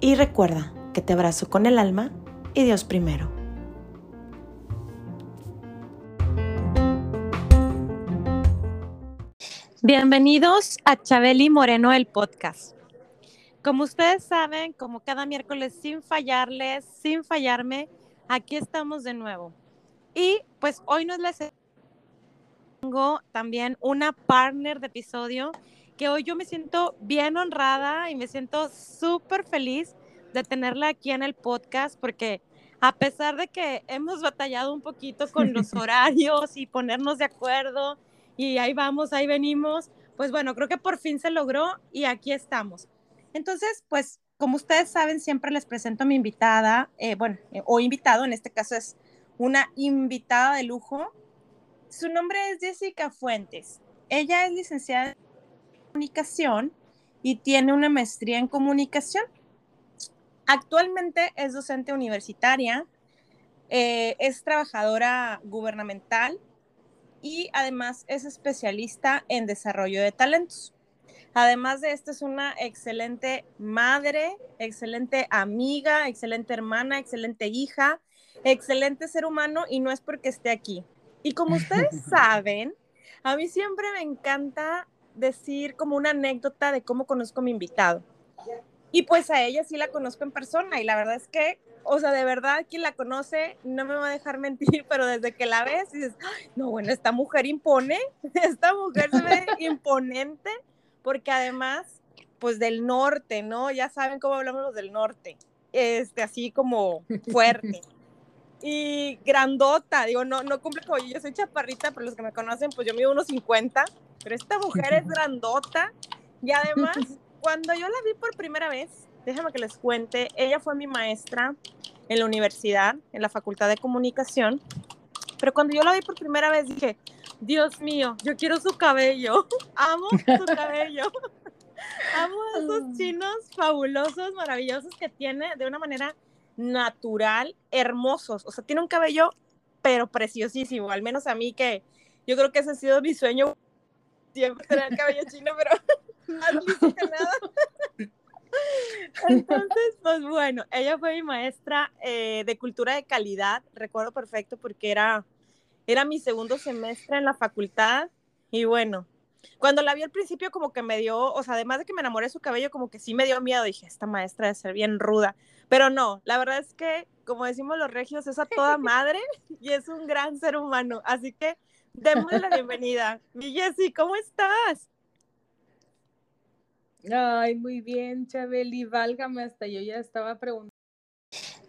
y recuerda que te abrazo con el alma y Dios primero. Bienvenidos a Chabeli Moreno el podcast. Como ustedes saben, como cada miércoles sin fallarles, sin fallarme, aquí estamos de nuevo. Y pues hoy nos les tengo también una partner de episodio que hoy yo me siento bien honrada y me siento súper feliz de tenerla aquí en el podcast porque a pesar de que hemos batallado un poquito con los horarios y ponernos de acuerdo y ahí vamos, ahí venimos. Pues bueno, creo que por fin se logró y aquí estamos. Entonces, pues como ustedes saben, siempre les presento a mi invitada, eh, bueno, eh, o invitado, en este caso es una invitada de lujo. Su nombre es Jessica Fuentes. Ella es licenciada en comunicación y tiene una maestría en comunicación. Actualmente es docente universitaria, eh, es trabajadora gubernamental y además es especialista en desarrollo de talentos. Además de esto, es una excelente madre, excelente amiga, excelente hermana, excelente hija, excelente ser humano y no es porque esté aquí. Y como ustedes saben, a mí siempre me encanta decir como una anécdota de cómo conozco a mi invitado. Y pues a ella sí la conozco en persona y la verdad es que o sea, de verdad, quien la conoce no me va a dejar mentir, pero desde que la ves dices, no, bueno, esta mujer impone, esta mujer se ve imponente, porque además, pues del norte, ¿no? Ya saben cómo hablamos los del norte, este, así como fuerte. Y grandota, digo, no, no cumple como yo, yo soy chaparrita, pero los que me conocen, pues yo mido unos 50, pero esta mujer es grandota. Y además, cuando yo la vi por primera vez, déjame que les cuente, ella fue mi maestra en la universidad, en la Facultad de Comunicación, pero cuando yo la vi por primera vez dije, Dios mío, yo quiero su cabello, amo su cabello, amo a esos ah. chinos fabulosos, maravillosos que tiene de una manera natural, hermosos, o sea, tiene un cabello pero preciosísimo, al menos a mí que yo creo que ese ha sido mi sueño, siempre tener el cabello chino, pero más que nada. Entonces, pues bueno, ella fue mi maestra eh, de cultura de calidad, recuerdo perfecto porque era, era mi segundo semestre en la facultad y bueno, cuando la vi al principio como que me dio, o sea, además de que me enamoré de su cabello, como que sí me dio miedo, dije, esta maestra debe ser bien ruda, pero no, la verdad es que, como decimos los regios, es a toda madre y es un gran ser humano, así que démosle la bienvenida. Mi Jessy, ¿cómo estás? Ay, muy bien, Chabeli, válgame, hasta yo ya estaba preguntando.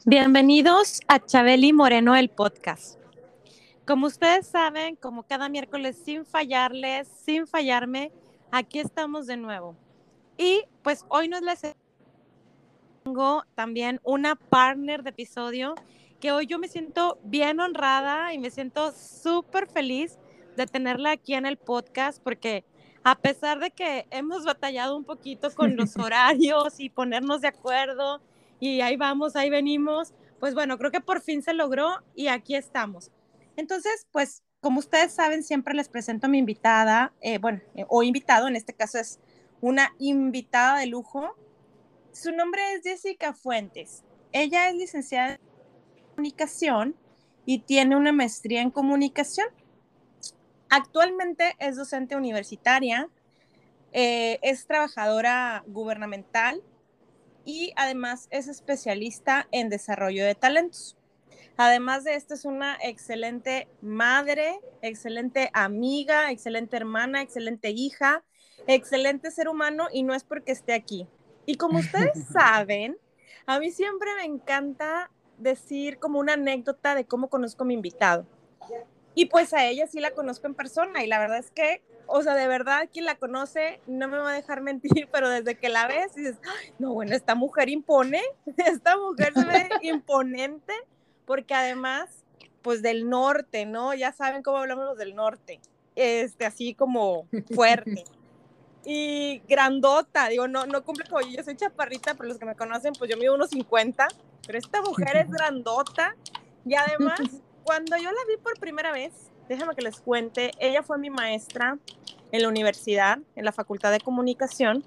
Bienvenidos a Chabeli Moreno, el podcast. Como ustedes saben, como cada miércoles sin fallarles, sin fallarme, aquí estamos de nuevo. Y pues hoy nos les tengo también una partner de episodio que hoy yo me siento bien honrada y me siento súper feliz de tenerla aquí en el podcast porque a pesar de que hemos batallado un poquito con los horarios y ponernos de acuerdo y ahí vamos, ahí venimos, pues bueno, creo que por fin se logró y aquí estamos. Entonces, pues como ustedes saben, siempre les presento a mi invitada, eh, bueno, eh, o invitado, en este caso es una invitada de lujo. Su nombre es Jessica Fuentes. Ella es licenciada en comunicación y tiene una maestría en comunicación. Actualmente es docente universitaria, eh, es trabajadora gubernamental y además es especialista en desarrollo de talentos. Además de esto, es una excelente madre, excelente amiga, excelente hermana, excelente hija, excelente ser humano y no es porque esté aquí. Y como ustedes saben, a mí siempre me encanta decir como una anécdota de cómo conozco a mi invitado. Y pues a ella sí la conozco en persona y la verdad es que, o sea, de verdad, quien la conoce no me va a dejar mentir, pero desde que la ves dices, no, bueno, esta mujer impone, esta mujer se ve imponente, porque además, pues del norte, ¿no? Ya saben cómo hablamos los del norte, este, así como fuerte. Y grandota, digo, no, no cumple como yo, yo soy chaparrita, pero los que me conocen, pues yo mido unos 50, pero esta mujer es grandota. Y además, cuando yo la vi por primera vez, déjame que les cuente, ella fue mi maestra en la universidad, en la Facultad de Comunicación,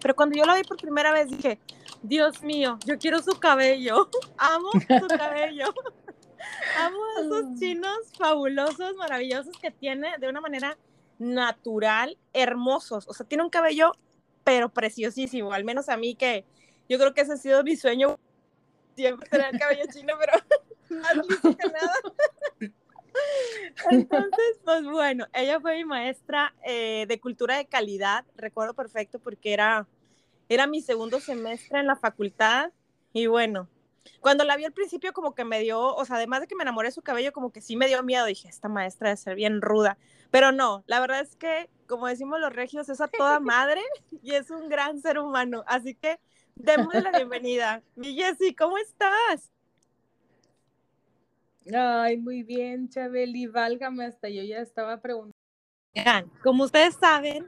pero cuando yo la vi por primera vez dije, Dios mío, yo quiero su cabello, amo su cabello, amo a esos chinos fabulosos, maravillosos que tiene de una manera natural, hermosos, o sea, tiene un cabello pero preciosísimo, al menos a mí que yo creo que ese ha sido mi sueño. Siempre tener el cabello chino, pero más liso que nada. Entonces, pues bueno, ella fue mi maestra eh, de cultura de calidad, recuerdo perfecto porque era, era mi segundo semestre en la facultad. Y bueno, cuando la vi al principio como que me dio, o sea, además de que me enamoré de su cabello, como que sí me dio miedo, dije, esta maestra debe ser bien ruda, pero no, la verdad es que, como decimos los regios, es a toda madre y es un gran ser humano, así que démosle la bienvenida. Mi Jessy, ¿cómo estás? Ay, muy bien, Chabeli, válgame, hasta yo ya estaba preguntando. Como ustedes saben,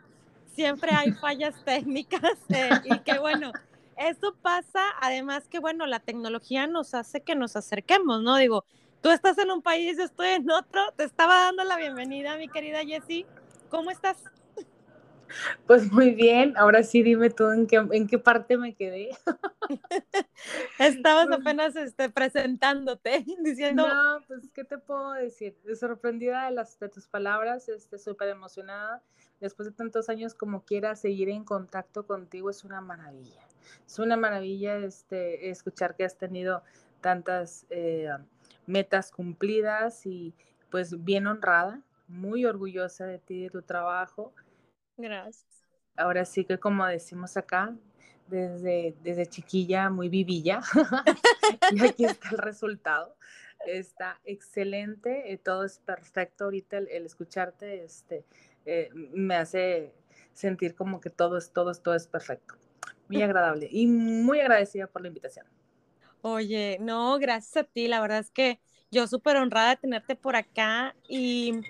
siempre hay fallas técnicas eh, y que bueno, eso pasa, además que bueno, la tecnología nos hace que nos acerquemos, ¿no? Digo, tú estás en un país, yo estoy en otro, te estaba dando la bienvenida, mi querida Jessie, ¿cómo estás? Pues muy bien, ahora sí dime tú en qué, en qué parte me quedé. Estabas pues apenas este, presentándote, diciendo... No, pues, ¿qué te puedo decir? Sorprendida de, las, de tus palabras, este, súper emocionada. Después de tantos años como quiera seguir en contacto contigo es una maravilla. Es una maravilla este, escuchar que has tenido tantas eh, metas cumplidas y pues bien honrada, muy orgullosa de ti, de tu trabajo Gracias. Ahora sí que como decimos acá, desde, desde chiquilla, muy vivilla, y aquí está el resultado. Está excelente, eh, todo es perfecto. Ahorita el, escucharte este, eh, me hace sentir como que todo es, todo es, todo es perfecto. Muy agradable y muy agradecida por la invitación. Oye, no, gracias a ti. La verdad es que yo súper honrada de tenerte por acá y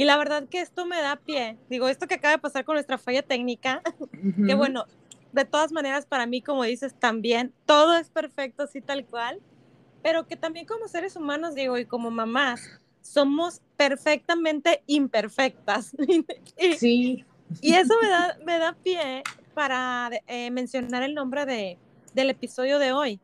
y la verdad que esto me da pie. Digo, esto que acaba de pasar con nuestra falla técnica, que bueno, de todas maneras para mí, como dices, también todo es perfecto, así tal cual, pero que también como seres humanos, digo, y como mamás, somos perfectamente imperfectas. sí. Y eso me da, me da pie para eh, mencionar el nombre de, del episodio de hoy,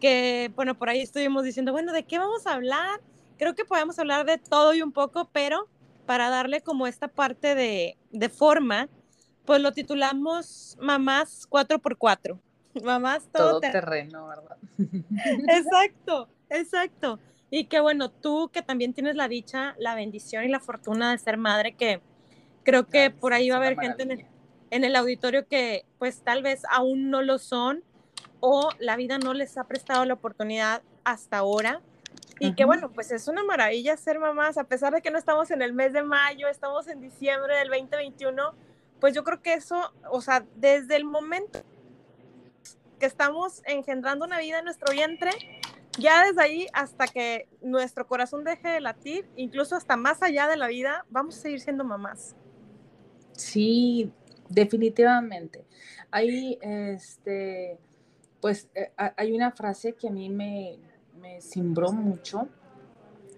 que bueno, por ahí estuvimos diciendo, bueno, ¿de qué vamos a hablar? Creo que podemos hablar de todo y un poco, pero para darle como esta parte de, de forma, pues lo titulamos Mamás 4x4. Mamás todo, terreno, ¿verdad? Exacto, exacto. Y que bueno, tú que también tienes la dicha, la bendición y la fortuna de ser madre, que creo que por ahí va a haber gente en el, en el auditorio que pues tal vez aún no lo son o la vida no les ha prestado la oportunidad hasta ahora y que bueno, pues es una maravilla ser mamás, a pesar de que no estamos en el mes de mayo, estamos en diciembre del 2021, pues yo creo que eso, o sea, desde el momento que estamos engendrando una vida en nuestro vientre, ya desde ahí hasta que nuestro corazón deje de latir, incluso hasta más allá de la vida, vamos a seguir siendo mamás. Sí, definitivamente. Ahí, este, pues eh, hay una frase que a mí me, me mucho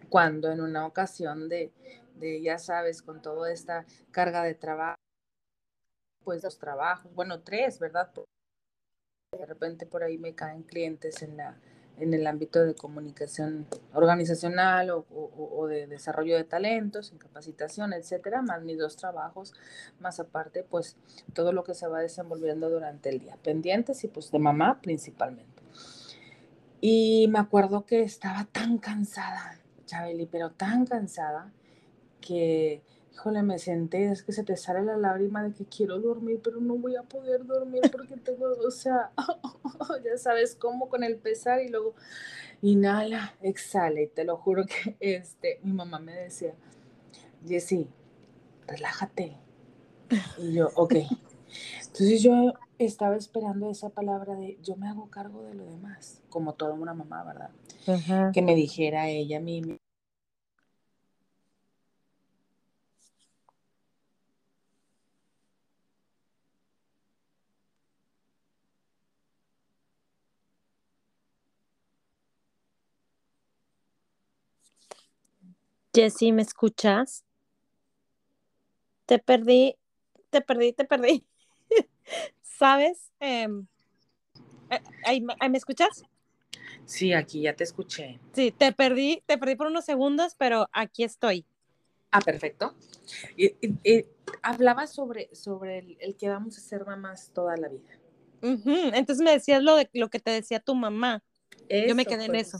cuando en una ocasión de, de, ya sabes, con toda esta carga de trabajo, pues los trabajos, bueno, tres, ¿verdad? De repente por ahí me caen clientes en, la, en el ámbito de comunicación organizacional o, o, de desarrollo de talentos, en capacitación, etcétera, más mis dos trabajos, más aparte, pues todo lo que se va desenvolviendo durante el día, pendientes y pues de mamá principalmente. Y me acuerdo que estaba tan cansada, Chabeli, pero tan cansada que, híjole, me senté, es que se te sale la lágrima de que quiero dormir, pero no voy a poder dormir porque tengo, o sea, ya sabes cómo con el pesar y luego inhala, exhala, y te lo juro que este, mi mamá me decía, Jessy, relájate. Y yo, ok. Entonces yo estaba esperando esa palabra de yo me hago cargo de lo demás, como toda una mamá, ¿verdad? Que me dijera ella a mí, Jessy, ¿me escuchas? Te perdí, te perdí, te perdí. ¿Sabes? Em, eh, ¿Me escuchas? Sí, aquí ya te escuché. Sí, te perdí, te perdí por unos segundos, pero aquí estoy. Ah, perfecto. Y, hablaba sobre, sobre el, que vamos a ser mamás toda la vida. Entonces me decías lo de lo que te decía tu mamá. Yo me quedé en eso.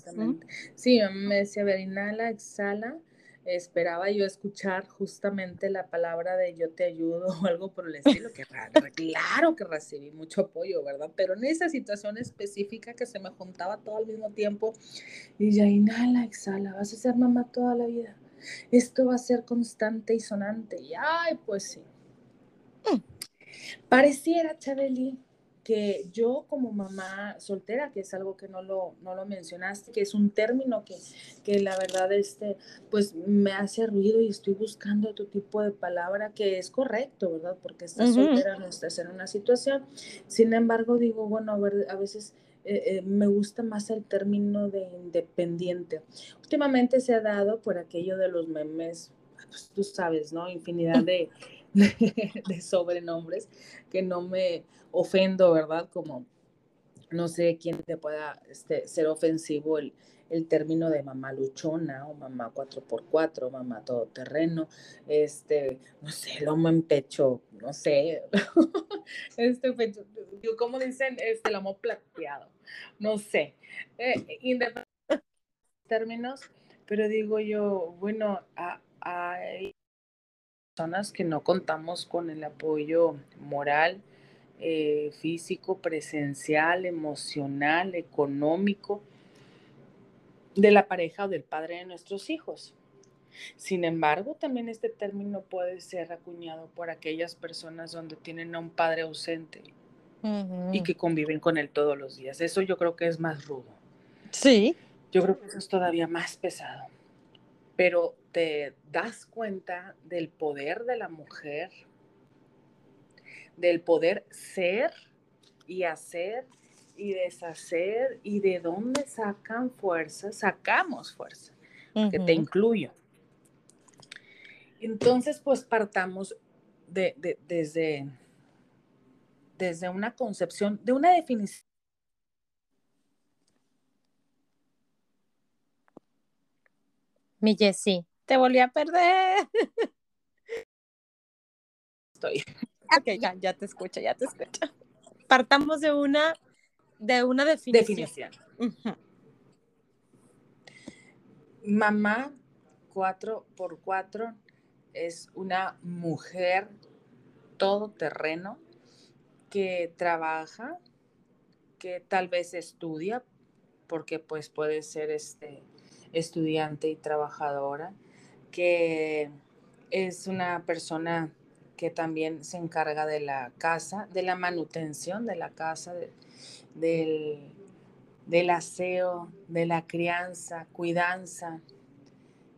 Sí, me decía, ver, inhala, exhala esperaba yo escuchar justamente la palabra de yo te ayudo o algo por el estilo, que claro que recibí mucho apoyo, ¿verdad? Pero en esa situación específica que se me juntaba todo al mismo tiempo, y ya inhala, exhala, vas a ser mamá toda la vida. Esto va a ser constante y sonante. Y ay, pues sí. Mm. Pareciera, Chabeli, que yo como mamá soltera, que es algo que no lo, no lo mencionaste, que es un término que, que la verdad este, pues me hace ruido y estoy buscando otro tipo de palabra que es correcto, ¿verdad? Porque estás soltera, no estás en una situación. Sin embargo, digo, bueno, a, ver, a veces eh, eh, me gusta más el término de independiente. Últimamente se ha dado por aquello de los memes, pues tú sabes, ¿no? Infinidad de, de sobrenombres que no me ofendo, ¿verdad? Como no sé quién te pueda este, ser ofensivo el, el término de mamá luchona o mamá 4x4, mamá todoterreno, este, no sé, lomo en pecho, no sé, este pecho, ¿cómo dicen? Este lomo plateado, no sé, eh, términos, pero digo yo, bueno, hay personas que no contamos con el apoyo moral, eh, físico, presencial, emocional, económico de la pareja o del padre de nuestros hijos. Sin embargo, también este término puede ser acuñado por aquellas personas donde tienen a un padre ausente y que conviven con él todos los días. Eso yo creo que es más rudo. Sí. Yo creo que eso es todavía más pesado. Pero te das cuenta del poder de la mujer del poder ser y hacer y deshacer y de dónde sacan fuerza, sacamos fuerza, que te incluyo. Entonces, pues partamos de, desde, desde una concepción, de una definición. Mi Jessie, te volví a perder. Estoy. Ok, ya, te escucho, ya te escucho. Partamos de una, de una definición. Mamá 4x4 es una mujer todoterreno que trabaja, que tal vez estudia, porque pues puede ser este estudiante y trabajadora, que es una persona que también se encarga de la casa, de la manutención de la casa, del, del aseo, de la crianza, cuidanza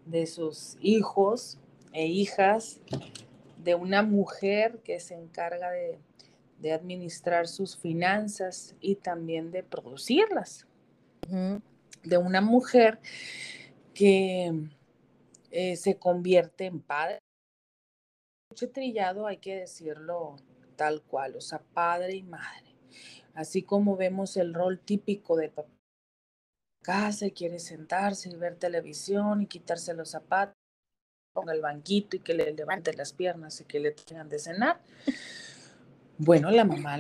de sus hijos e hijas, de una mujer que se encarga de, administrar sus finanzas y también de producirlas, de una mujer que eh, se convierte en padre trillado hay que decirlo tal cual, o sea, padre y madre. Así como vemos el rol típico de papá casa y quiere sentarse y ver televisión y quitarse los zapatos con el banquito y que le levante las piernas y que le tengan de cenar. Bueno, la mamá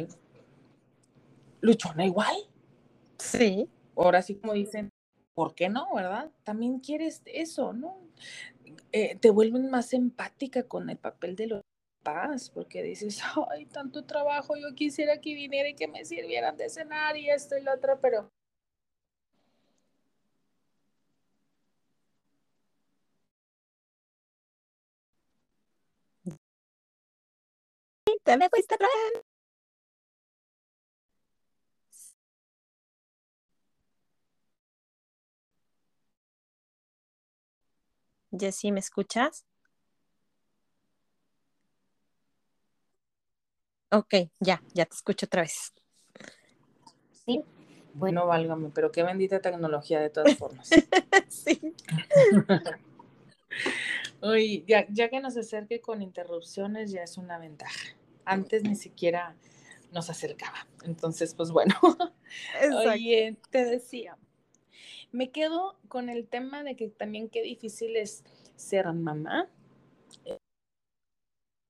luchona igual. Sí. Ahora sí como dicen, ¿por qué no, verdad? También quieres eso, ¿no? Eh, te vuelven más empática con el papel de los papás, porque dices, ay, tanto trabajo, yo quisiera que viniera y que me sirvieran de cenar y esto y lo otro, pero Te me fuiste Jessy, ¿me escuchas? Ok, ya, ya te escucho otra vez. Sí. Bueno, válgame, pero qué bendita tecnología de todas formas. sí. Uy, ya, ya que nos acerque con interrupciones ya es una ventaja. Antes ni siquiera nos acercaba. Entonces, pues bueno. Oye, te decía, me quedo con el tema de que también qué difícil es ser mamá, eh,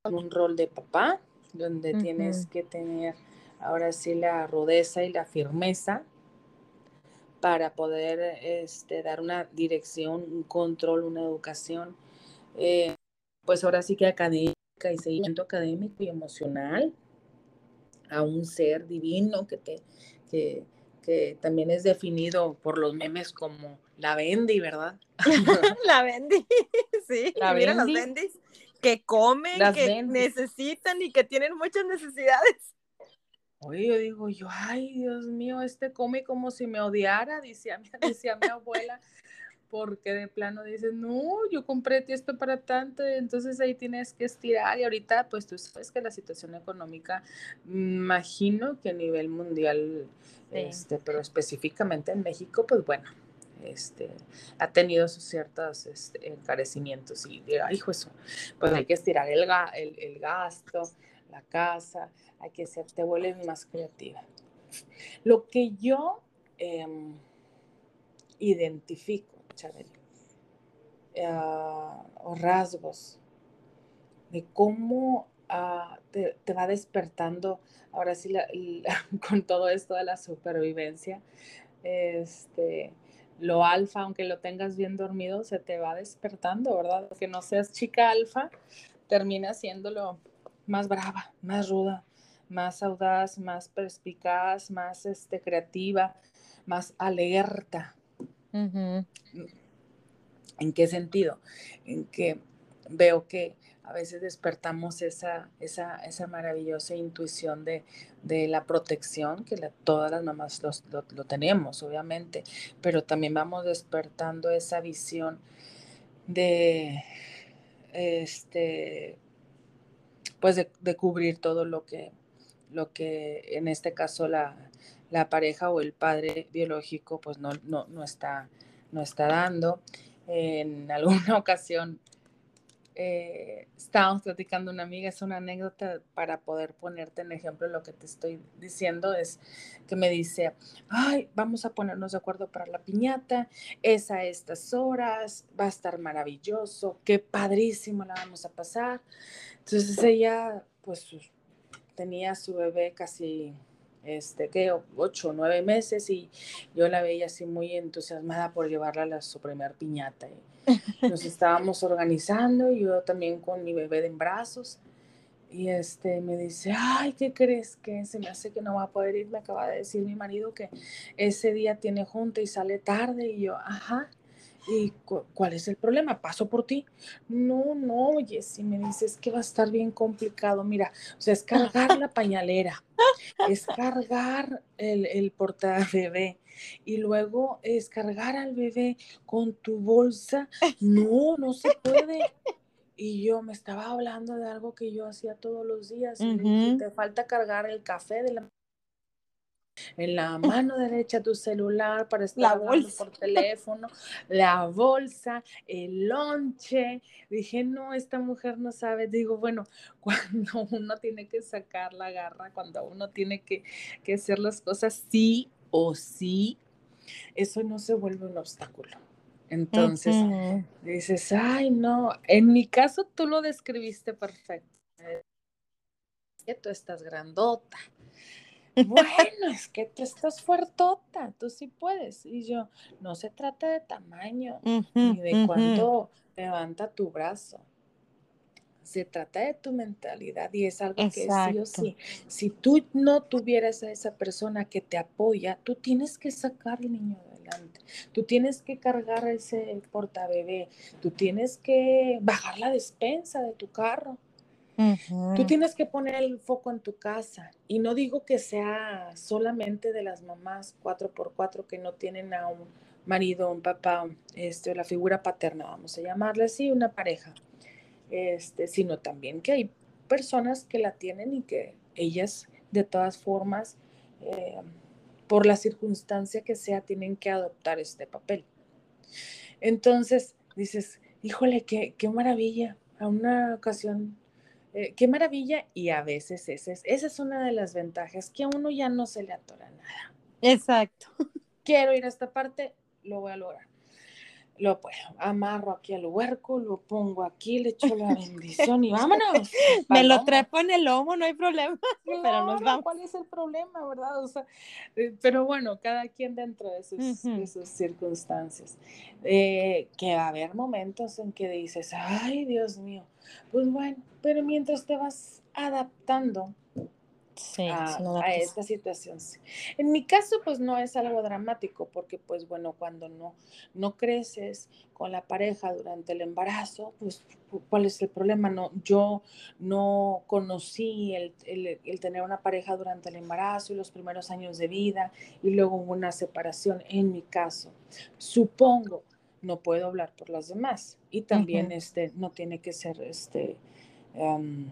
un rol de papá, donde tienes que tener ahora sí la rudeza y la firmeza para poder este, dar una dirección, un control, una educación, eh, pues ahora sí que académica y seguimiento académico y emocional a un ser divino que te que, que también es definido por los memes como la Bendy, ¿verdad? la Bendy, sí. La mira los Bendis que comen, que necesitan y que tienen muchas necesidades. Oye, yo digo, yo, ay, Dios mío, este come como si me odiara, decía, decía mi abuela, porque de plano dice, no, yo compré esto para tanto, entonces ahí tienes que estirar. Y ahorita, pues tú sabes que la situación económica, imagino que a nivel mundial, este, pero específicamente en México, pues bueno, este, ha tenido sus ciertos este, encarecimientos y, ay, hijo, eso, pues hay que estirar el, el, gasto, la casa, hay que ser, te vuelves más creativa. Lo que yo em, identifico, Eh, o rasgos de cómo ah, te, va despertando, ahora sí, con todo esto de la supervivencia, este, lo alfa, aunque lo tengas bien dormido, se te va despertando, ¿verdad? Que no seas chica alfa, termina siéndolo más brava, más ruda, más audaz, más perspicaz, más este, creativa, más alerta. ¿En qué sentido? En que veo que a veces despertamos esa, esa, esa maravillosa intuición de, la protección, que todas las mamás lo, tenemos, obviamente, pero también vamos despertando esa visión de, este, pues de, cubrir todo lo que, lo que en este caso la, pareja o el padre biológico pues no, no, no, está, no está dando. En alguna ocasión eh, estábamos platicando una amiga, es una anécdota para poder ponerte en ejemplo lo que te estoy diciendo, es que me dice, ay, vamos a ponernos de acuerdo para la piñata, es a estas horas, va a estar maravilloso, qué padrísimo la vamos a pasar. Entonces ella, pues, tenía su bebé casi este, que ocho o nueve meses y yo la veía así muy entusiasmada por llevarla a su primer piñata. Y nos estábamos organizando, yo también con mi bebé en brazos. Y este me dice, ay, ¿qué crees que se me hace que no va a poder ir? Me acaba de decir mi marido que ese día tiene junta y sale tarde. Y yo, ajá. ¿Y cuál es el problema? ¿Paso por ti? No, no, oye, si me dices que va a estar bien complicado, mira, o sea, es cargar la pañalera, es cargar el, el bebé y luego es cargar al bebé con tu bolsa. No, no se puede. Y yo me estaba hablando de algo que yo hacía todos los días. y te falta cargar el café de la en la mano derecha tu celular para estar hablando por teléfono, la bolsa, el lonche. Dije, no, esta mujer no sabe. Digo, bueno, cuando uno tiene que sacar la garra, cuando uno tiene que, que hacer las cosas sí o sí, eso no se vuelve un obstáculo. Entonces, dices, ay, no, en mi caso tú lo describiste perfecto. Tú estás grandota, bueno, es que tú estás fuertota, tú sí puedes. Y yo, no se trata de tamaño ni de cuánto levanta tu brazo. Se trata de tu mentalidad y es algo que sí o sí. Si tú no tuvieras a esa persona que te apoya, tú tienes que sacar al niño adelante. Tú tienes que cargar ese portabebé. Tú tienes que bajar la despensa de tu carro Tú tienes que poner el foco en tu casa y no digo que sea solamente de las mamás 4x4 que no tienen a un marido, un papá, este, la figura paterna, vamos a llamarle así, una pareja, este, sino también que hay personas que la tienen y que ellas de todas formas, eh, por la circunstancia que sea, tienen que adoptar este papel. Entonces dices, híjole, qué, qué maravilla. A una ocasión eh, qué maravilla y a veces esa es, esa es una de las ventajas, que a uno ya no se le atora nada. Exacto. Quiero ir a esta parte, lo voy a lograr lo pues, amarro aquí al huerco, lo pongo aquí, le echo la bendición y vámonos. Me lo trepo en el lomo, no hay problema, pero nos vamos. ¿Cuál es el problema, verdad? O sea, eh, pero bueno, cada quien dentro de sus, circunstancias. Eh, que va a haber momentos en que dices, ay, Dios mío, pues bueno, pero mientras te vas adaptando, sí, a, esta situación. En mi caso, pues no es algo dramático, porque pues bueno, cuando no, no creces con la pareja durante el embarazo, pues ¿cuál es el problema? No, yo no conocí el, el, tener una pareja durante el embarazo y los primeros años de vida y luego una separación, en mi caso. Supongo, no puedo hablar por las demás y también este, no tiene que ser este... Em,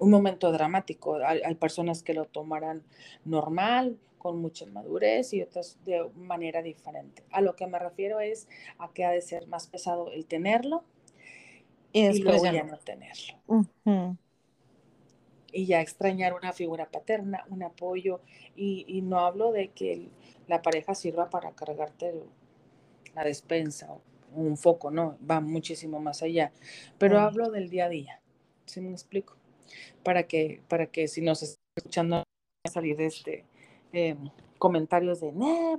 un momento dramático. Hay, personas que lo tomarán normal, con mucha madurez y otras de manera diferente. A lo que me refiero es a que ha de ser más pesado el tenerlo y, luego ya no tenerlo. Y ya extrañar una figura paterna, un apoyo, y, no hablo de que la pareja sirva para cargarte la despensa o un foco, no, va muchísimo más allá, pero hablo del día a día, ¿sí me explico? para que, para que si nos está escuchando salir de este eh, comentarios de,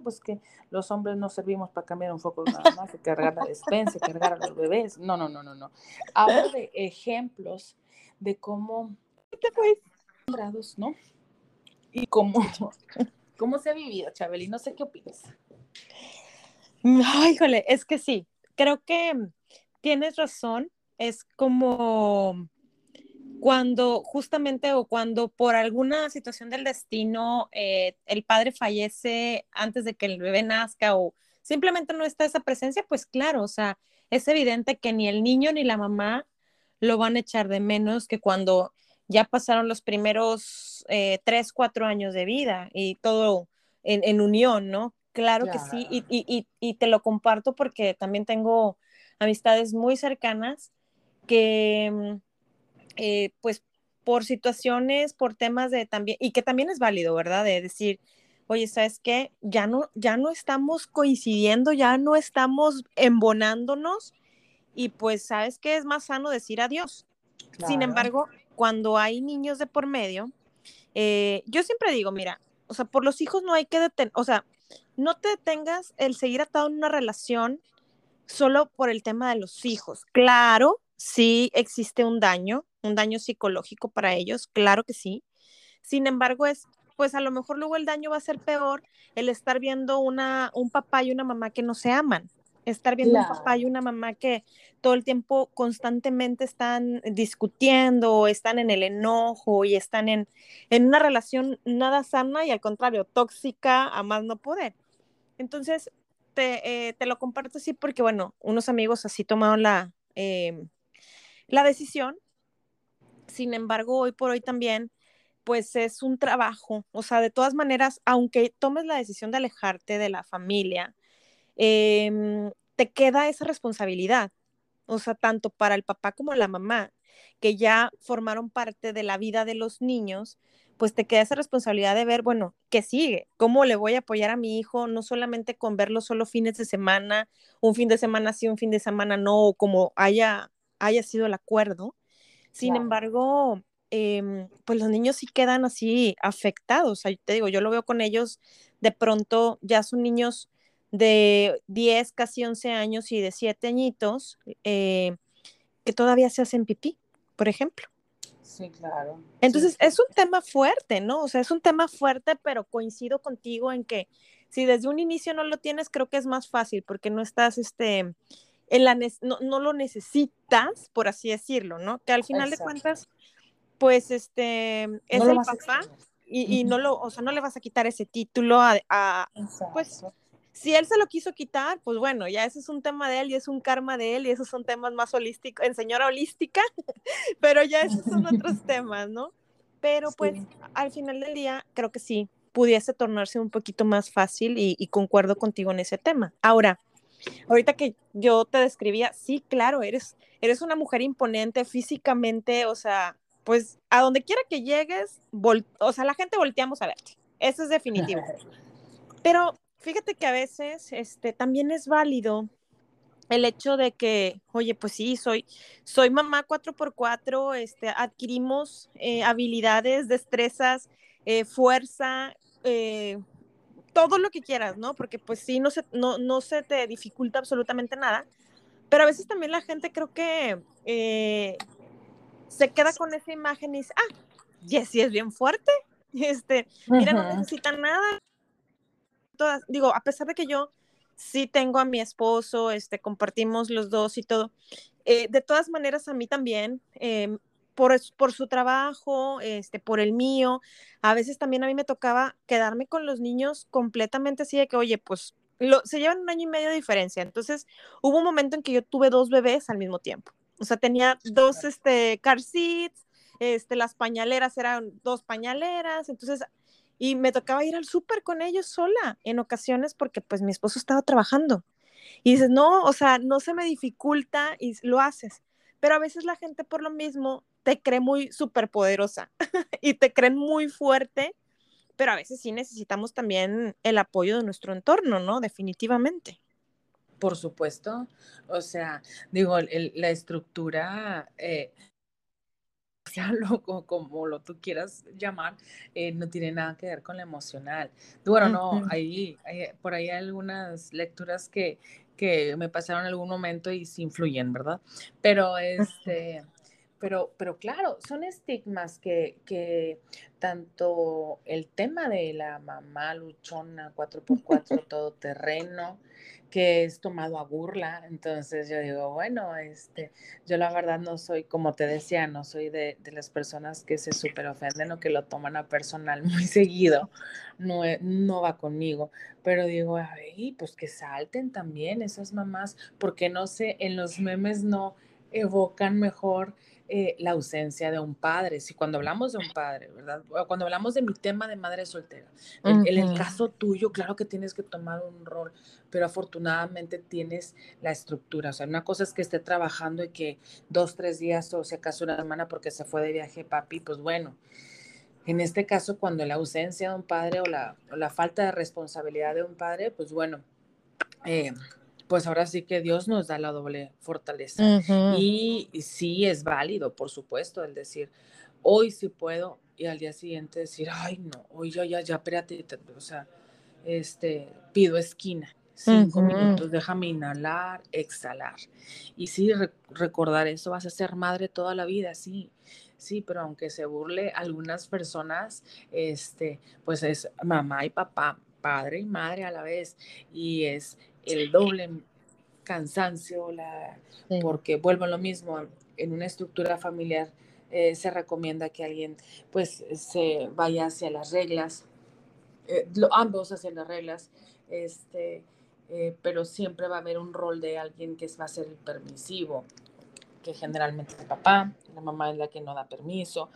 pues que los hombres no servimos para cambiar un foco nada más, cargar la despensa, cargar a los bebés. No, no, no, no, no. Hablo de ejemplos de cómo fue ¿no? Y cómo, cómo se ha vivido, Chabeli. No sé qué opinas. Ay, híjole, es que sí, creo que tienes razón. Es como cuando justamente o cuando por alguna situación del destino eh, el padre fallece antes de que el bebé nazca o simplemente no está esa presencia, pues claro, o sea, es evidente que ni el niño ni la mamá lo van a echar de menos que cuando ya pasaron los primeros eh, tres, cuatro años de vida y todo en, unión, ¿no? Claro, que sí, y, y te lo comparto porque también tengo amistades muy cercanas que mm, eh, pues por situaciones, por temas de también, y que también es válido, ¿verdad? De decir, oye, ¿sabes qué? Ya no, ya no estamos coincidiendo, ya no estamos embonándonos, y pues, ¿sabes qué? Es más sano decir adiós. Sin embargo, cuando hay niños de por medio, eh, yo siempre digo, mira, o sea, por los hijos no hay que detener, o sea, no te detengas el seguir atado en una relación solo por el tema de los hijos. Claro, sí existe un daño, un daño psicológico para ellos, claro que sí. Sin embargo, es, pues a lo mejor luego el daño va a ser peor el estar viendo una, un papá y una mamá que no se aman, estar viendo un papá y una mamá que todo el tiempo constantemente están discutiendo, están en el enojo y están en, en una relación nada sana y al contrario, tóxica a más no poder. Entonces, te, eh, te lo comparto así porque, bueno, unos amigos así tomaron la, eh, la decisión. Sin embargo, hoy por hoy también, pues es un trabajo. O sea, de todas maneras, aunque tomes la decisión de alejarte de la familia, em, te queda esa responsabilidad. O sea, tanto para el papá como la mamá, que ya formaron parte de la vida de los niños, pues te queda esa responsabilidad de ver, bueno, ¿qué sigue? ¿Cómo le voy a apoyar a mi hijo? No solamente con verlo solo fines de semana, un fin de semana sí, un fin de semana no, o como haya haya sido el acuerdo. Sin embargo, em, pues los niños sí quedan así afectados. O sea, te digo, yo lo veo con ellos, de pronto ya son niños de 10, casi 11 años y de 7 añitos eh, que todavía se hacen pipí, por ejemplo. Sí, claro. Entonces, es un tema fuerte, ¿no? O sea, es un tema fuerte, pero coincido contigo en que si desde un inicio no lo tienes, creo que es más fácil porque no estás, este, la no, lo necesitas, por así decirlo, ¿no? Que al final de cuentas, pues este es el papá y, no lo, o sea, no le vas a quitar ese título a, pues si él se lo quiso quitar, pues bueno, ya ese es un tema de él y es un karma de él y esos son temas más holísticos, en señora holística, pero ya esos son otros temas, ¿no? Pero pues al final del día creo que sí, pudiese tornarse un poquito más fácil y, concuerdo contigo en ese tema. Ahora, ahorita que yo te describía, sí, claro, eres, eres una mujer imponente físicamente, o sea, pues a donde quiera que llegues, o sea, la gente volteamos a verte, eso es definitivo. Pero fíjate que a veces este, también es válido el hecho de que, oye, pues sí, soy, soy mamá 4x4, este, adquirimos eh, habilidades, destrezas, eh, fuerza, eh, todo lo que quieras, ¿no? Porque pues sí, no se, no, no se te dificulta absolutamente nada, pero a veces también la gente creo que se queda con esa imagen y dice, ah, Jessie es bien fuerte, este, mira, no necesita nada. Todas, digo, a pesar de que yo sí tengo a mi esposo, este, compartimos los dos y todo, eh, de todas maneras a mí también, em, por, por, su trabajo, este, por el mío, a veces también a mí me tocaba quedarme con los niños completamente así de que, oye, pues lo, se llevan un año y medio de diferencia. Entonces, hubo un momento en que yo tuve dos bebés al mismo tiempo. O sea, tenía dos este, car seats, este, las pañaleras eran dos pañaleras, entonces, y me tocaba ir al súper con ellos sola en ocasiones porque pues mi esposo estaba trabajando. Y dices, no, o sea, no se me dificulta y lo haces. Pero a veces la gente por lo mismo te cree muy superpoderosa y te creen muy fuerte, pero a veces sí necesitamos también el apoyo de nuestro entorno, ¿no? Definitivamente. Por supuesto, o sea, digo, la estructura, eh, como, como, lo tú quieras llamar, eh, no tiene nada que ver con lo emocional. Bueno, no, ahí, por ahí hay algunas lecturas que, que me pasaron en algún momento y sí influyen, ¿verdad? Pero este, pero, pero claro, son estigmas que, que tanto el tema de la mamá luchona 4x4 todoterreno, que es tomado a burla. Entonces yo digo, bueno, este, yo la verdad no soy, como te decía, no soy de, las personas que se súper ofenden o que lo toman a personal muy seguido. No, e, no va conmigo. Pero digo, ay, pues que salten también esas mamás, porque no sé, en los memes no evocan mejor eh, la ausencia de un padre. Si cuando hablamos de un padre, ¿verdad? cuando hablamos de mi tema de madre soltera, en, el caso tuyo, claro que tienes que tomar un rol, pero afortunadamente tienes la estructura. O sea, una cosa es que esté trabajando y que dos, tres días o si acaso una semana porque se fue de viaje papi, pues bueno. En este caso, cuando la ausencia de un padre o la, o la falta de responsabilidad de un padre, pues bueno, eh, pues ahora sí que Dios nos da la doble fortaleza. y, sí es válido, por supuesto, el decir, hoy sí puedo, y al día siguiente decir, ay, no, hoy ya, ya, ya, espérate, o sea, este, pido esquina, cinco minutos, déjame inhalar, exhalar. Y sí, recordar eso, vas a ser madre toda la vida, sí, sí, pero aunque se burle algunas personas, este, pues es mamá y papá, padre y madre a la vez, y es el doble cansancio, la, porque vuelvo a lo mismo, en una estructura familiar eh, se recomienda que alguien pues se vaya hacia las reglas, eh, ambos hacia las reglas, este, eh, pero siempre va a haber un rol de alguien que va a ser el permisivo, que generalmente es el papá, la mamá es la que no da permiso.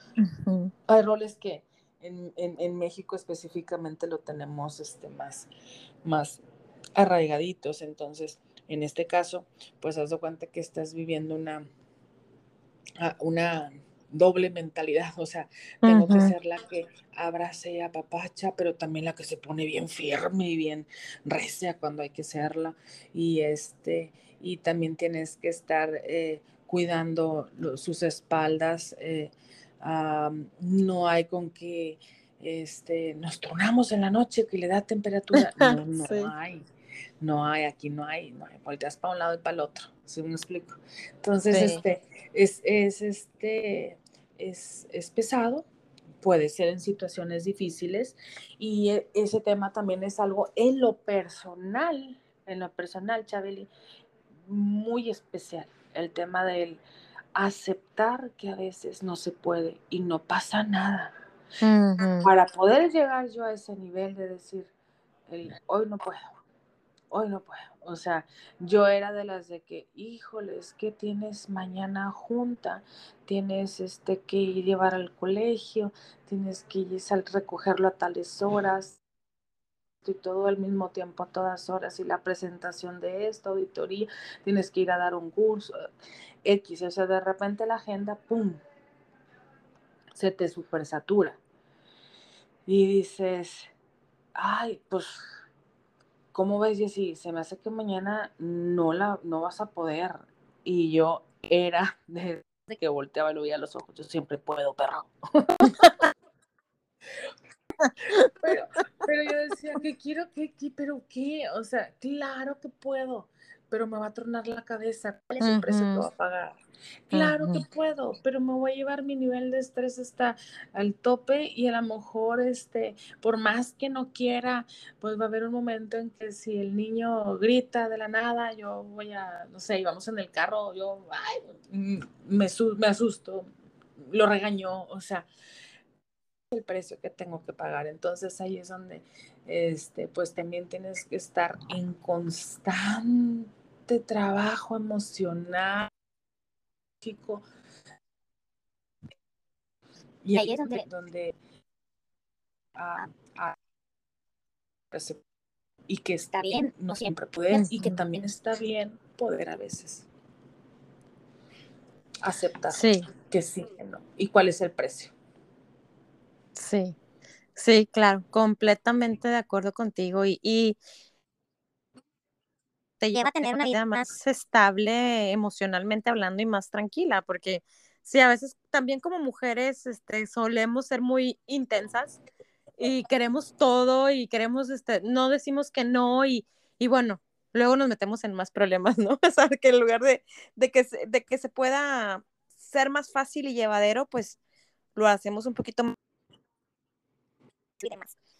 Hay roles que en, en, en, México específicamente lo tenemos este, más, más arraigaditos. Entonces, en este caso, pues haz de cuenta que estás viviendo una, ah, una doble mentalidad, o sea, tengo que ser la que abrace y apapacha, pero también la que se pone bien firme y bien recia cuando hay que serla, y este, y también tienes que estar eh, cuidando sus espaldas, eh, no hay con que este, nos tornamos en la noche que le da temperatura, no, no hay, no hay, aquí no hay, no hay, volteas para un lado y para el otro, si me explico. Entonces, este, es, es, este, es, es pesado, puede ser en situaciones difíciles y e, ese tema también es algo en lo personal, en lo personal, Chabeli, muy especial, el tema del aceptar que a veces no se puede y no pasa nada. Para poder llegar yo a ese nivel de decir, hoy no puedo, hoy no puedo. O sea, yo era de las de que, híjoles, que tienes mañana junta, tienes este que llevar al colegio, tienes que ir a recogerlo a tales horas y todo al mismo tiempo a todas horas y la presentación de esto, auditoría, tienes que ir a dar un curso, X, o sea, de repente la agenda, ¡pum!, se te supersatura. Y dices, ay, pues ¿cómo ves, Jessy? Se me hace que mañana no, la, no vas a poder. Y yo era desde que volteaba y lo veía a los ojos, yo siempre puedo, perro. pero, pero, yo decía, que quiero, que, pero qué, o sea, claro que puedo pero me va a tronar la cabeza. ¿Cuál es el precio que va a pagar? Claro que puedo, pero me voy a llevar mi nivel de estrés hasta al tope y a lo mejor, este, por más que no quiera, pues va a haber un momento en que si el niño grita de la nada, yo voy a, no sé, vamos en el carro, yo, ay, mm, me, me asusto, lo regañó, o sea, el precio que tengo que pagar. Entonces ahí es donde, este, pues también tienes que estar en constante trabajo emocional, y ahí es donde, ah, ah, pues, y que está bien no siempre poder y que también está bien poder a veces aceptar que sí, que no. ¿Y cuál es el precio? Sí, sí, claro, completamente de acuerdo contigo y, te lleva a tener una vida más estable emocionalmente hablando y más tranquila, porque sí, a veces también como mujeres este, solemos ser muy intensas y queremos todo y queremos, este, no decimos que no y, y bueno, luego nos metemos en más problemas, ¿no? O sea, que en lugar de, de, que, de que se pueda ser más fácil y llevadero, pues lo hacemos un poquito más.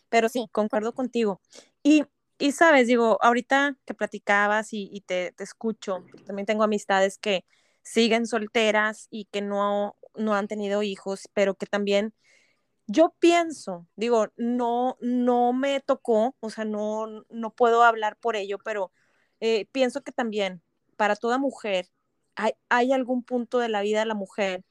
Pero sí, concuerdo contigo. Y, y sabes, digo, ahorita que platicabas y, te, escucho, también tengo amistades que siguen solteras y que no, no han tenido hijos, pero que también yo pienso, digo, no, no me tocó, o sea, no, no puedo hablar por ello, pero eh, pienso que también para toda mujer hay, hay algún punto de la vida de la mujer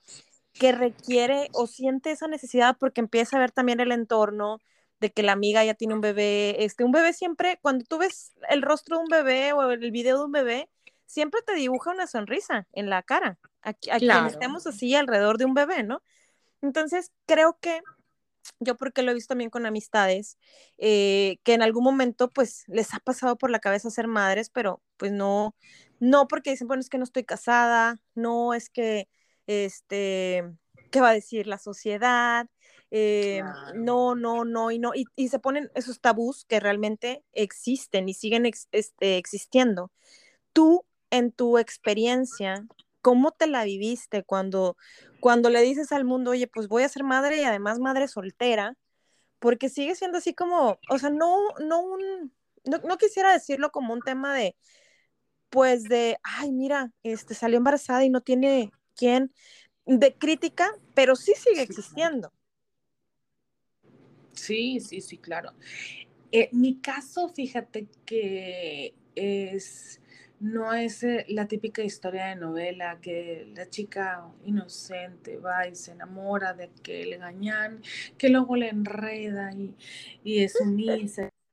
que requiere o siente esa necesidad porque empieza a ver también el entorno de que la amiga ya tiene un bebé, este, un bebé siempre, cuando tú ves el rostro de un bebé o el video de un bebé, siempre te dibuja una sonrisa en la cara, aquí, a quien estemos así alrededor de un bebé, ¿no? Entonces, creo que yo porque lo he visto también con amistades, eh, que en algún momento pues les ha pasado por la cabeza ser madres, pero pues no, no porque dicen, bueno, es que no estoy casada, no es que este, ¿qué va a decir la sociedad? Eh, no, no, no, y no, y, se ponen esos tabús que realmente existen y siguen este, existiendo. Tú, en tu experiencia, ¿cómo te la viviste cuando, cuando le dices al mundo, oye, pues voy a ser madre y además madre soltera? Porque sigue siendo así como, o sea, no, no un, no, no quisiera decirlo como un tema de, pues de, ay, mira, este salió embarazada y no tiene quién, de crítica, pero sí sigue existiendo. Sí, sí, sí, claro. Eh, mi caso, fíjate que es, no es eh, la típica historia de novela que la chica inocente va y se enamora de que le engañan, que luego le enreda y, y es sumisa.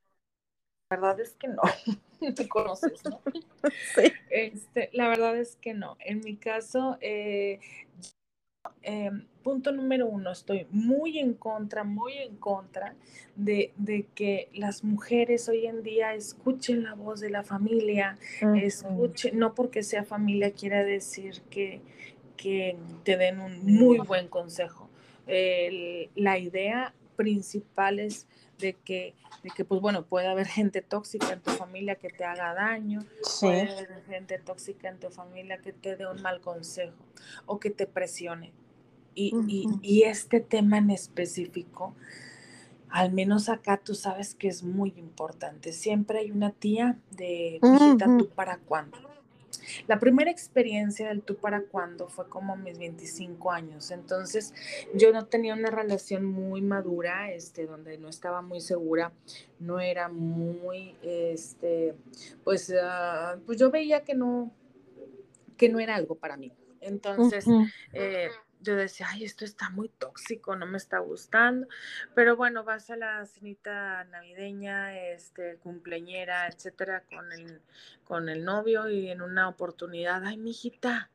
La verdad es que no. te conoces, ¿no? Sí. Este, la verdad es que no. En mi caso, eh, em, punto número uno, estoy muy en contra, muy en contra de, que las mujeres hoy en día escuchen la voz de la familia, escuchen, no porque sea familia quiera decir que, que te den un muy buen consejo. la idea principal es de que, de que, pues bueno, puede haber gente tóxica en tu familia que te haga daño, puede haber gente tóxica en tu familia que te dé un mal consejo o que te presione. Y, y, este tema en específico, al menos acá tú sabes que es muy importante. Siempre hay una tía de, hijita, ¿tú para cuándo? la primera experiencia del tú para cuándo fue como mis 25 años. Entonces yo no tenía una relación muy madura, este, donde no estaba muy segura, no era muy, este, pues, ah, pues yo veía que no, que no era algo para mí. Entonces, eh, yo decía, ay, esto está muy tóxico, no me está gustando. Pero bueno, vas a la cenita navideña, este, cumpleañera, etcétera, con el, con el novio y en una oportunidad, ay, mijita,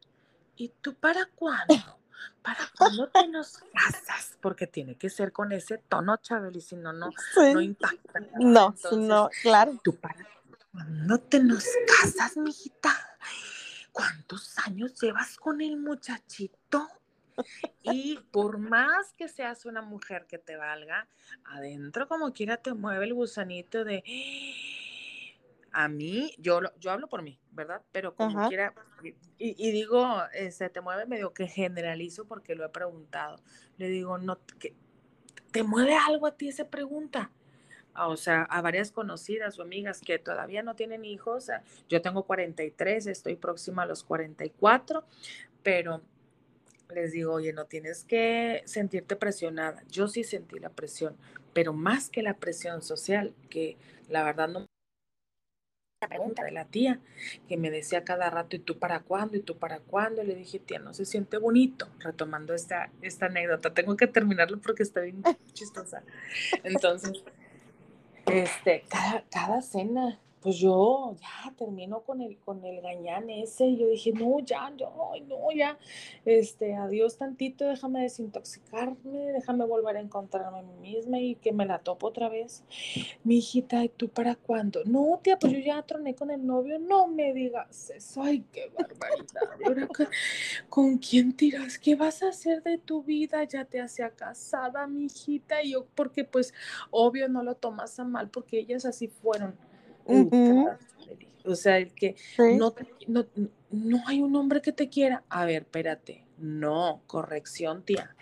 ¿y tú para cuándo? ¿Para cuándo te nos casas? Porque tiene que ser con ese tono, Chabel, y si no, no, no impacta. No, no, claro. ¿Tú para cuándo te nos casas, mijita? ¿Cuántos años llevas con el muchachito? Y por más que seas una mujer que te valga, adentro como quiera te mueve el gusanito de... A mí, yo, yo hablo por mí, ¿verdad? Pero como quiera, y, digo, se este, te mueve medio que generalizo porque lo he preguntado. Le digo, no, que, ¿te mueve algo a ti esa pregunta? o sea, a varias conocidas o amigas que todavía no tienen hijos. Yo tengo 43, estoy próxima a los 44, pero les digo, oye, no tienes que sentirte presionada. Yo sí sentí la presión, pero más que la presión social, que la verdad no la pregunta de la tía que me decía cada rato, ¿y tú para cuándo? ¿Y tú para cuándo? le dije, tía, no se siente bonito, retomando esta, esta anécdota. Tengo que terminarlo porque está bien chistosa. Entonces, este, cada, cada cena pues yo ya termino con el, con el gañán ese y yo dije, no, ya, yo, no, ya, este, adiós tantito, déjame desintoxicarme, déjame volver a encontrarme a mí misma y que me la topo otra vez. Mi hijita, ¿y tú para cuándo? No, tía, pues yo ya troné con el novio, no me digas eso, ay, qué barbaridad. ¿Con quién tiras? ¿Qué vas a hacer de tu vida? Ya te hacía casada, mi hijita, y yo, porque pues, obvio, no lo tomas a mal, porque ellas así fueron o sea, el que no, no, no hay un hombre que te quiera. A ver, espérate. No, corrección, tía.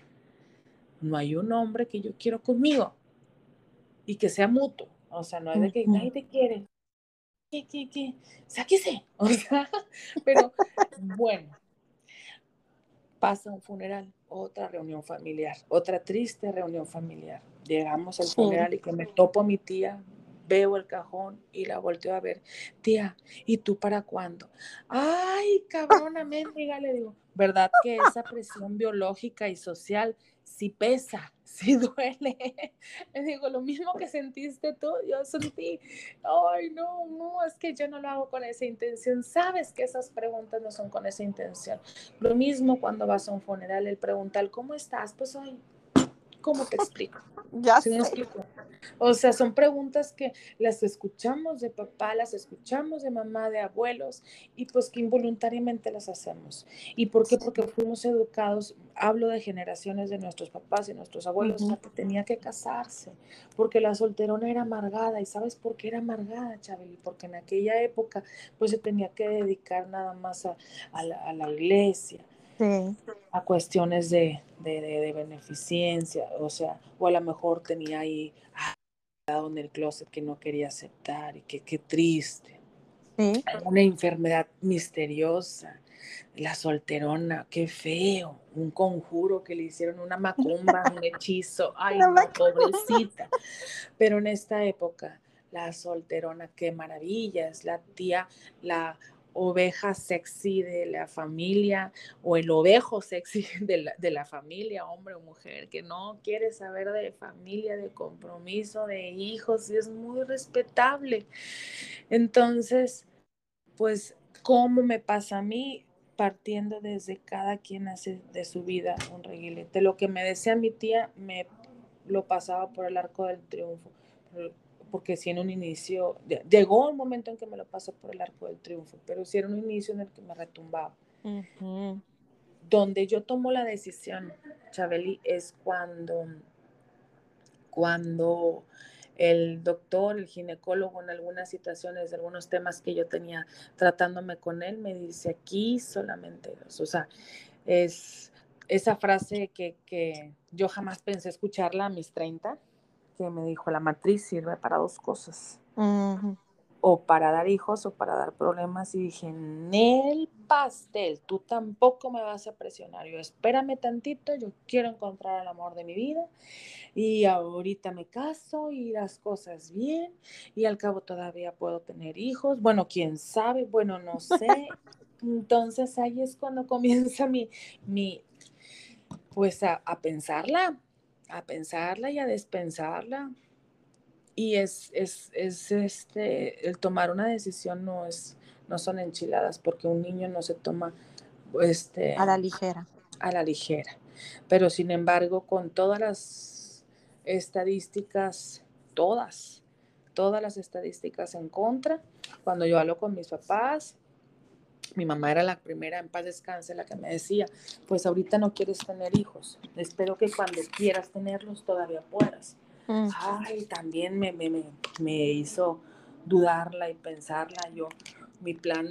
No hay un hombre que yo quiero conmigo y que sea mutuo. O sea, no es de que nadie te quiere. ¿Qué, qué, qué? Sáquese. O sea, pero bueno, pasa un funeral, otra reunión familiar, otra triste reunión familiar. Llegamos al funeral y que me topo a mi tía, veo el cajón y la volteo a ver. Tía, ¿y tú para cuándo? Ay, cabrona mendiga, le digo. ¿Verdad que esa presión biológica y social sí pesa, sí duele? Le digo, lo mismo que sentiste tú, yo sentí. Ay, no, no, es que yo no lo hago con esa intención. Sabes que esas preguntas no son con esa intención. Lo mismo cuando vas a un funeral, el preguntar, ¿cómo estás? Pues, ay, ¿cómo te explico? Ya sé. O sea, son preguntas que las escuchamos de papá, las escuchamos de mamá, de abuelos, y pues que involuntariamente las hacemos. ¿Y por qué? Porque fuimos educados, hablo de generaciones de nuestros papás y nuestros abuelos, que tenía que casarse, porque la solterona era amargada. ¿Y sabes por qué era amargada, Chabeli? Porque en aquella época pues se tenía que dedicar nada más a, a la iglesia a cuestiones de, de, beneficencia, o sea, o a lo mejor tenía ahí ah, en el closet que no quería aceptar y que qué triste. Una enfermedad misteriosa, la solterona, qué feo, un conjuro que le hicieron, una macumba, un hechizo, ay, no, pobrecita. Pero en esta época, la solterona, qué maravilla, es la tía, la oveja sexy de la familia o el ovejo sexy de la, de la, familia, hombre o mujer, que no quiere saber de familia, de compromiso, de hijos, y es muy respetable. Entonces, pues, ¿cómo me pasa a mí? Partiendo desde cada quien hace de su vida un reguilete. Lo que me decía mi tía, me lo pasaba por el arco del triunfo porque si en un inicio, llegó un momento en que me lo pasó por el arco del triunfo, pero si era un inicio en el que me retumbaba. Donde yo tomo la decisión, Chabeli, es cuando, cuando el doctor, el ginecólogo en algunas situaciones, de algunos temas que yo tenía tratándome con él, me dice aquí solamente dos. O sea, es esa frase que, que yo jamás pensé escucharla a mis 30 que me dijo, la matriz sirve para dos cosas. o para dar hijos o para dar problemas. Y dije, en el pastel, tú tampoco me vas a presionar, yo espérame tantito, yo quiero encontrar el amor de mi vida. Y ahorita me caso y las cosas bien. Y al cabo todavía puedo tener hijos, bueno, quién sabe, bueno, no sé. Entonces ahí es cuando comienza mi, mi pues a, a pensarla, a pensarla y a despensarla y es, es, es, este, el tomar una decisión no es, no son enchiladas, porque un niño no se toma este, a la ligera. A la ligera. Pero sin embargo, con todas las estadísticas, todas, todas las estadísticas en contra, cuando yo hablo con mis papás, mi mamá era la primera en paz descanse, la que me decía, pues ahorita no quieres tener hijos, espero que cuando quieras tenerlos todavía puedas. Mm. Ay, también me, me, me, hizo dudarla y pensarla. Yo, mi plan,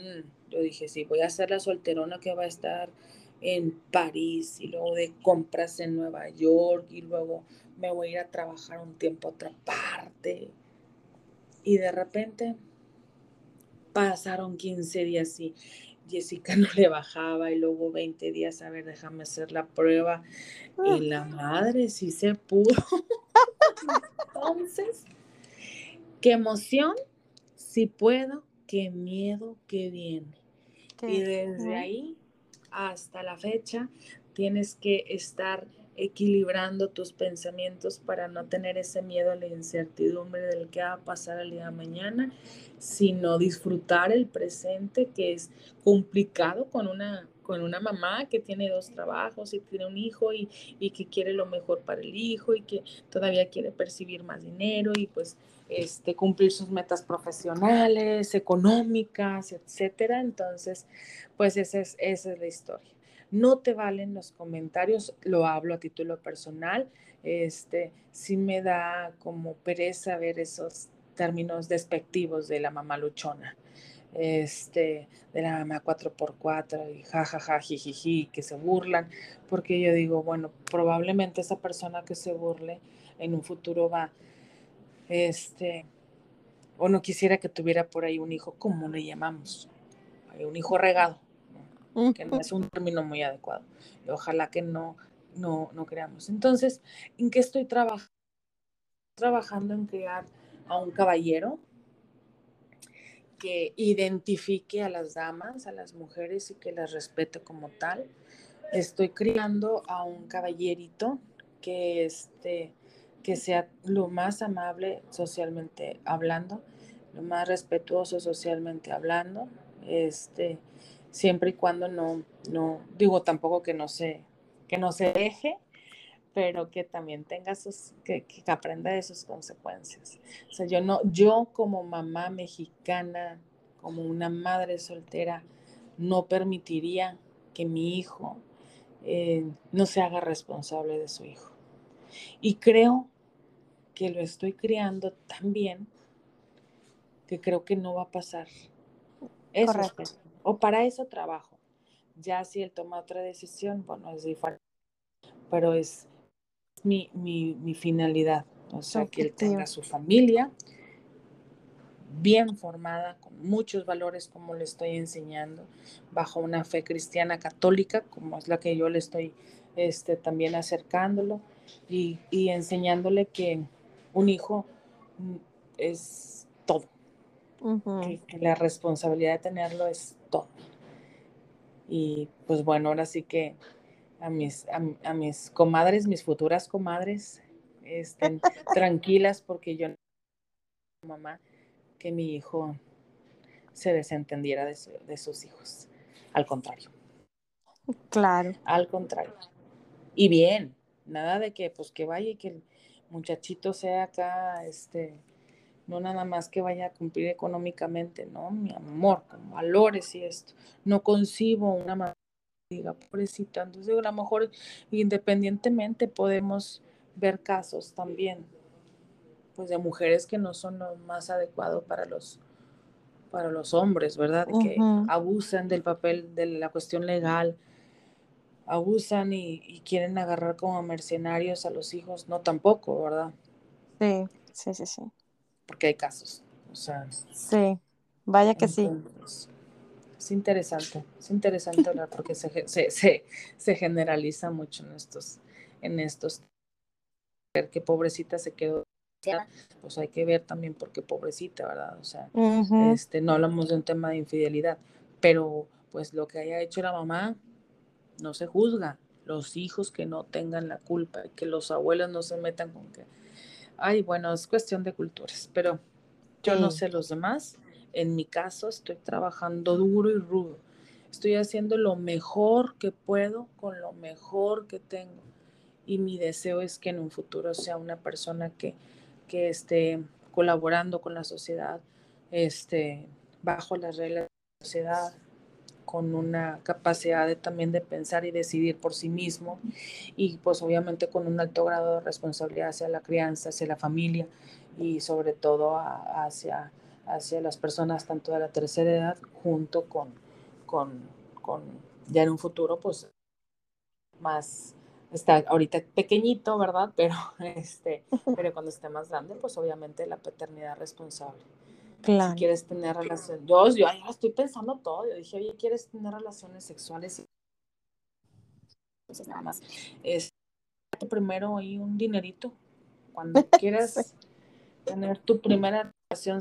yo dije, sí, voy a ser la solterona que va a estar en París y luego de compras en Nueva York y luego me voy a ir a trabajar un tiempo a otra parte. Y de repente pasaron 15 días y Jessica no le bajaba y luego 20 días, a ver, déjame hacer la prueba. Y la madre sí se pudo. Entonces, qué emoción, si puedo, qué miedo que viene. y desde ahí hasta la fecha tienes que estar equilibrando tus pensamientos para no tener ese miedo a la incertidumbre del que va a pasar el día de mañana, sino disfrutar el presente que es complicado con una con una mamá que tiene dos trabajos y tiene un hijo y, y, que quiere lo mejor para el hijo y que todavía quiere percibir más dinero y pues este, cumplir sus metas profesionales, económicas, etcétera. Entonces, pues esa es, esa es la historia. No te valen los comentarios, lo hablo a título personal. Este, sí me da como pereza ver esos términos despectivos de la mamá luchona este, de la mamá 4x4 y jajaja, jijiji, que se burlan, porque yo digo, bueno, probablemente esa persona que se burle en un futuro va, este, o no quisiera que tuviera por ahí un hijo, como le llamamos, un hijo regado, que no es un término muy adecuado. Ojalá que no, no, no creamos. Entonces, ¿en qué estoy trabajando? Trabajando en crear a un caballero que identifique a las damas, a las mujeres y que las respete como tal. Estoy criando a un caballerito que, este, que sea lo más amable socialmente hablando, lo más respetuoso socialmente hablando, este, siempre y cuando no, no, digo tampoco que no se, que no se deje, pero que también tenga sus, que, que, aprenda de sus consecuencias. O sea, yo no, yo como mamá mexicana, como una madre soltera, no permitiría que mi hijo eh, no se haga responsable de su hijo. Y creo que lo estoy criando tan bien que creo que no va a pasar. Eso o para eso trabajo. Ya si él toma otra decisión, bueno, es diferente. Pero es, mi, finalidad. O sea, que él tenga su familia bien formada, con muchos valores como le estoy enseñando, bajo una fe cristiana católica, como es la que yo le estoy este, también acercándolo y, enseñándole que un hijo es que, la responsabilidad de tenerlo es todo. Y pues bueno, ahora sí que a mis, a, mis comadres, mis futuras comadres, estén tranquilas porque yo, mamá, que mi hijo se desentendiera de, de sus hijos. Al contrario. Claro. Al contrario. Y bien, nada de que pues que vaya y que el muchachito sea acá, este, no nada más que vaya a cumplir económicamente, no, mi amor, con valores y esto. No concibo una mamá diga, pobrecita. Entonces, a lo mejor independientemente podemos ver casos también, pues de mujeres que no son lo más adecuado para los para los hombres, ¿verdad? Que abusan del papel, de la cuestión legal, abusan y, quieren agarrar como mercenarios a los hijos, no tampoco, ¿verdad? Sí, sí, sí, sí. Porque hay casos, o sea. Sí. Vaya que sí. Es interesante, es interesante hablar porque se, se, se, generaliza mucho en estos, en estos. Ver que pobrecita se quedó pues hay que ver también por qué pobrecita, ¿verdad? O sea, este, no hablamos de un tema de infidelidad, pero pues lo que haya hecho la mamá no se juzga. Los hijos que no tengan la culpa, que los abuelos no se metan con que, ay, bueno, es cuestión de culturas, pero yo no sé los demás. En mi caso estoy trabajando duro y rudo. Estoy haciendo lo mejor que puedo con lo mejor que tengo. Y mi deseo es que en un futuro sea una persona que, que esté colaborando con la sociedad, este, bajo las reglas de la sociedad, con una capacidad de, también de pensar y decidir por sí mismo y pues obviamente con un alto grado de responsabilidad hacia la crianza, hacia la familia y sobre todo hacia, hacia las personas tanto de la tercera edad junto con, con, con ya en un futuro pues más está ahorita pequeñito, ¿verdad? Pero, este, pero cuando esté más grande, pues obviamente la paternidad responsable. Claro. Si quieres tener relaciones, yo, yo ya estoy pensando todo, yo dije, oye, ¿quieres tener relaciones sexuales? Entonces nada más, es primero ahí un dinerito, cuando quieras tener tu primera relación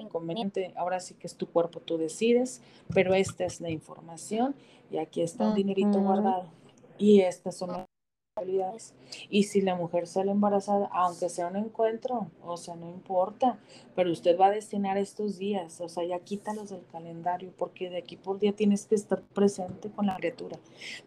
inconveniente, ahora sí que es tu cuerpo, tú decides, pero esta es la información y aquí está un dinerito guardado y estas son las Y si la mujer sale embarazada, aunque sea un encuentro, o sea, no importa, pero usted va a destinar estos días, o sea, ya quítalos del calendario, porque de aquí por día tienes que estar presente con la criatura.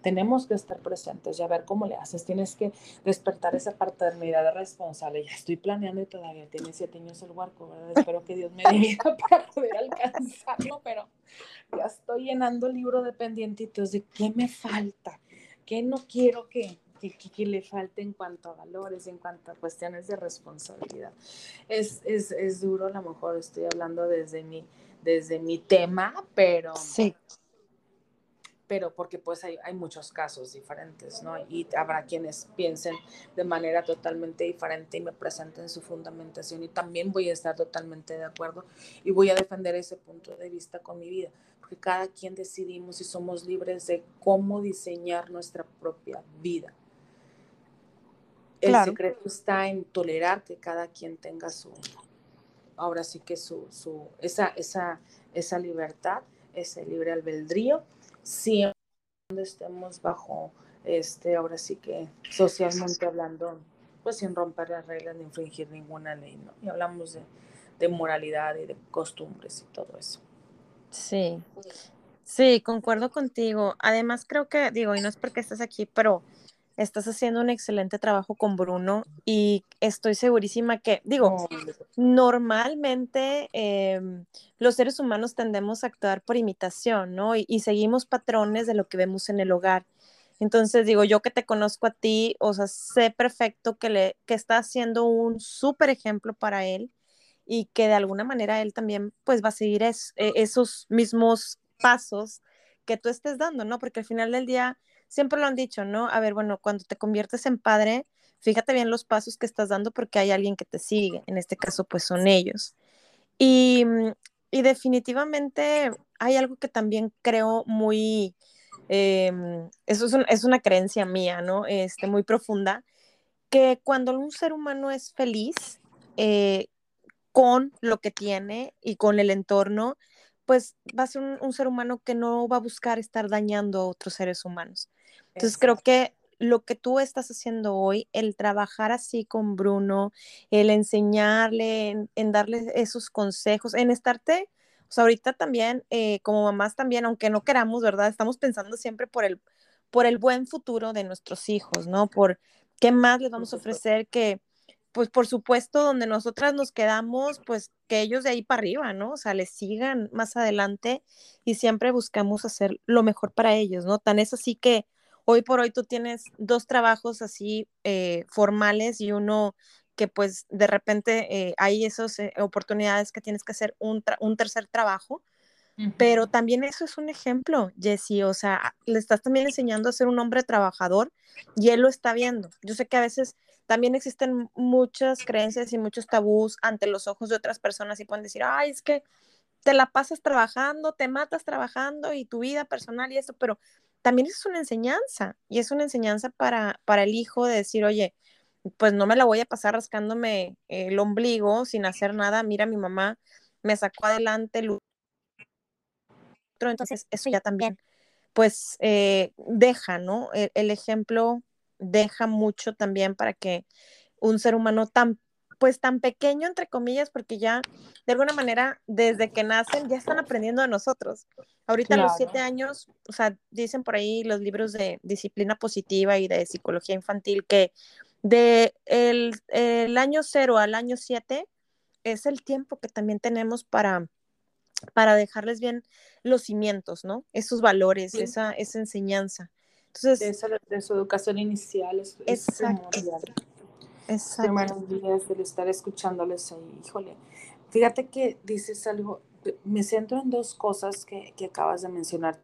Tenemos que estar presentes y a ver cómo le haces. Tienes que despertar esa paternidad responsable. Ya estoy planeando y todavía tiene siete años el huarco, ¿verdad? Espero que Dios me dé para poder alcanzarlo, pero ya estoy llenando el libro de pendientitos de qué me falta ¿Qué no quiero que, que, le falte en cuanto a valores, en cuanto a cuestiones de responsabilidad? Es, es, es duro, a lo mejor estoy hablando desde mi, desde mi tema, pero... Sí pero porque pues hay, hay, muchos casos diferentes, ¿no? Y habrá quienes piensen de manera totalmente diferente y me presenten su fundamentación y también voy a estar totalmente de acuerdo y voy a defender ese punto de vista con mi vida, porque cada quien decidimos y somos libres de cómo diseñar nuestra propia vida. El secreto está en tolerar que cada quien tenga su, ahora sí que su, su esa, esa, esa libertad, ese libre albedrío siempre estemos bajo, este, ahora sí que socialmente hablando, pues sin romper las reglas ni infringir ninguna ley, ¿no? Y hablamos de, de moralidad y de costumbres y todo eso. Sí, sí, concuerdo contigo. Además, creo que, digo, y no es porque estés aquí, pero estás haciendo un excelente trabajo con Bruno y estoy segurísima que, digo, normalmente em, los seres humanos tendemos a actuar por imitación, ¿no? Y, seguimos patrones de lo que vemos en el hogar. Entonces, digo, yo que te conozco a ti, o sea, sé perfecto que, le, que está haciendo un súper ejemplo para él y que de alguna manera él también, pues, va a seguir e, esos mismos pasos que tú estés dando, ¿no? Porque al final del día siempre lo han dicho, ¿no? A ver, bueno, cuando te conviertes en padre, fíjate bien los pasos que estás dando porque hay alguien que te sigue, en este caso pues son ellos. Y, mm, definitivamente hay algo que también creo muy, em, eso es, una creencia mía, ¿no? Este, muy profunda, que cuando un ser humano es feliz eh, con lo que tiene y con el entorno, pues va a ser un, ser humano que no va a buscar estar dañando a otros seres humanos. Entonces creo que lo que tú estás haciendo hoy, el trabajar así con Bruno, el enseñarle, en, darle esos consejos, en estarte, o sea, ahorita también, eh, como mamás también, aunque no queramos, ¿verdad? Estamos pensando siempre por el, por el buen futuro de nuestros hijos, ¿no? Por qué más les vamos a ofrecer que, pues por supuesto, donde nosotras nos quedamos, pues que ellos de ahí para arriba, ¿no? O sea, les sigan más adelante y siempre buscamos hacer lo mejor para ellos, ¿no? Tan es así que hoy por hoy tú tienes dos trabajos así eh, formales y uno que pues de repente eh, hay esas eh, oportunidades que tienes que hacer un, un tercer trabajo, pero también eso es un ejemplo, Jesse, o sea, le estás también enseñando a ser un hombre trabajador y él lo está viendo. Yo sé que a veces también existen muchas creencias y muchos tabús ante los ojos de otras personas y pueden decir, ay, es que te la pasas trabajando, te matas trabajando y tu vida personal y eso, pero también es una enseñanza y es una enseñanza para, para el hijo de decir, oye, pues no me la voy a pasar rascándome el ombligo sin hacer nada. Mira, mi mamá me sacó adelante el entonces eso ya también, pues eh, deja, ¿no? E, el, ejemplo deja mucho también para que un ser humano tan, pues tan pequeño, entre comillas, porque ya de alguna manera desde que nacen ya están aprendiendo de nosotros. Ahorita a los siete años, o sea, dicen por ahí los libros de disciplina positiva y de psicología infantil que de el, el año cero al año siete es el tiempo que también tenemos para, para dejarles bien los cimientos, ¿no? Esos valores, esa, esa enseñanza. Entonces, de, su educación inicial es, exacto. Exacto. Buenos días el estar escuchándoles ahí. Híjole, fíjate que dices algo, me centro en dos cosas que, que acabas de mencionar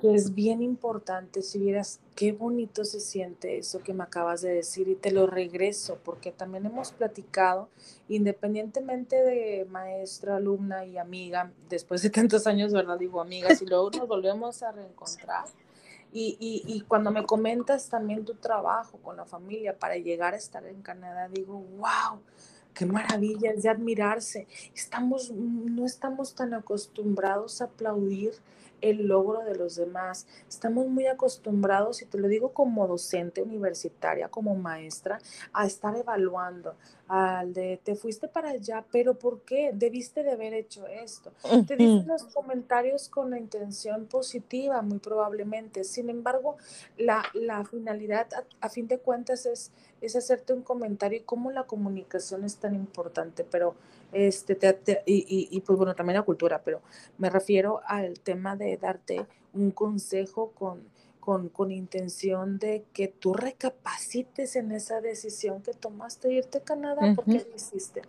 que es bien importante, si vieras qué bonito se siente eso que me acabas de decir y te lo regreso, porque también hemos platicado, independientemente de maestra, alumna y amiga, después de tantos años, ¿verdad? Digo amigas, y luego nos volvemos a reencontrar. Y, y, y, cuando me comentas también tu trabajo con la familia para llegar a estar en Canadá, digo, wow, qué maravilla, es de admirarse. Estamos, no estamos tan acostumbrados a aplaudir el logro de los demás. Estamos muy acostumbrados, y te lo digo como docente universitaria, como maestra, a estar evaluando, al de te fuiste para allá, pero ¿por qué? Debiste de haber hecho esto. Te dicen los comentarios con la intención positiva, muy probablemente. Sin embargo, la, finalidad, a, fin de cuentas, es, es hacerte un comentario y cómo la comunicación es tan importante, pero este, y, y, pues bueno, también la cultura, pero me refiero al tema de darte un consejo con, con, con, intención de que tú recapacites en esa decisión que tomaste de irte a Canadá, porque lo hiciste.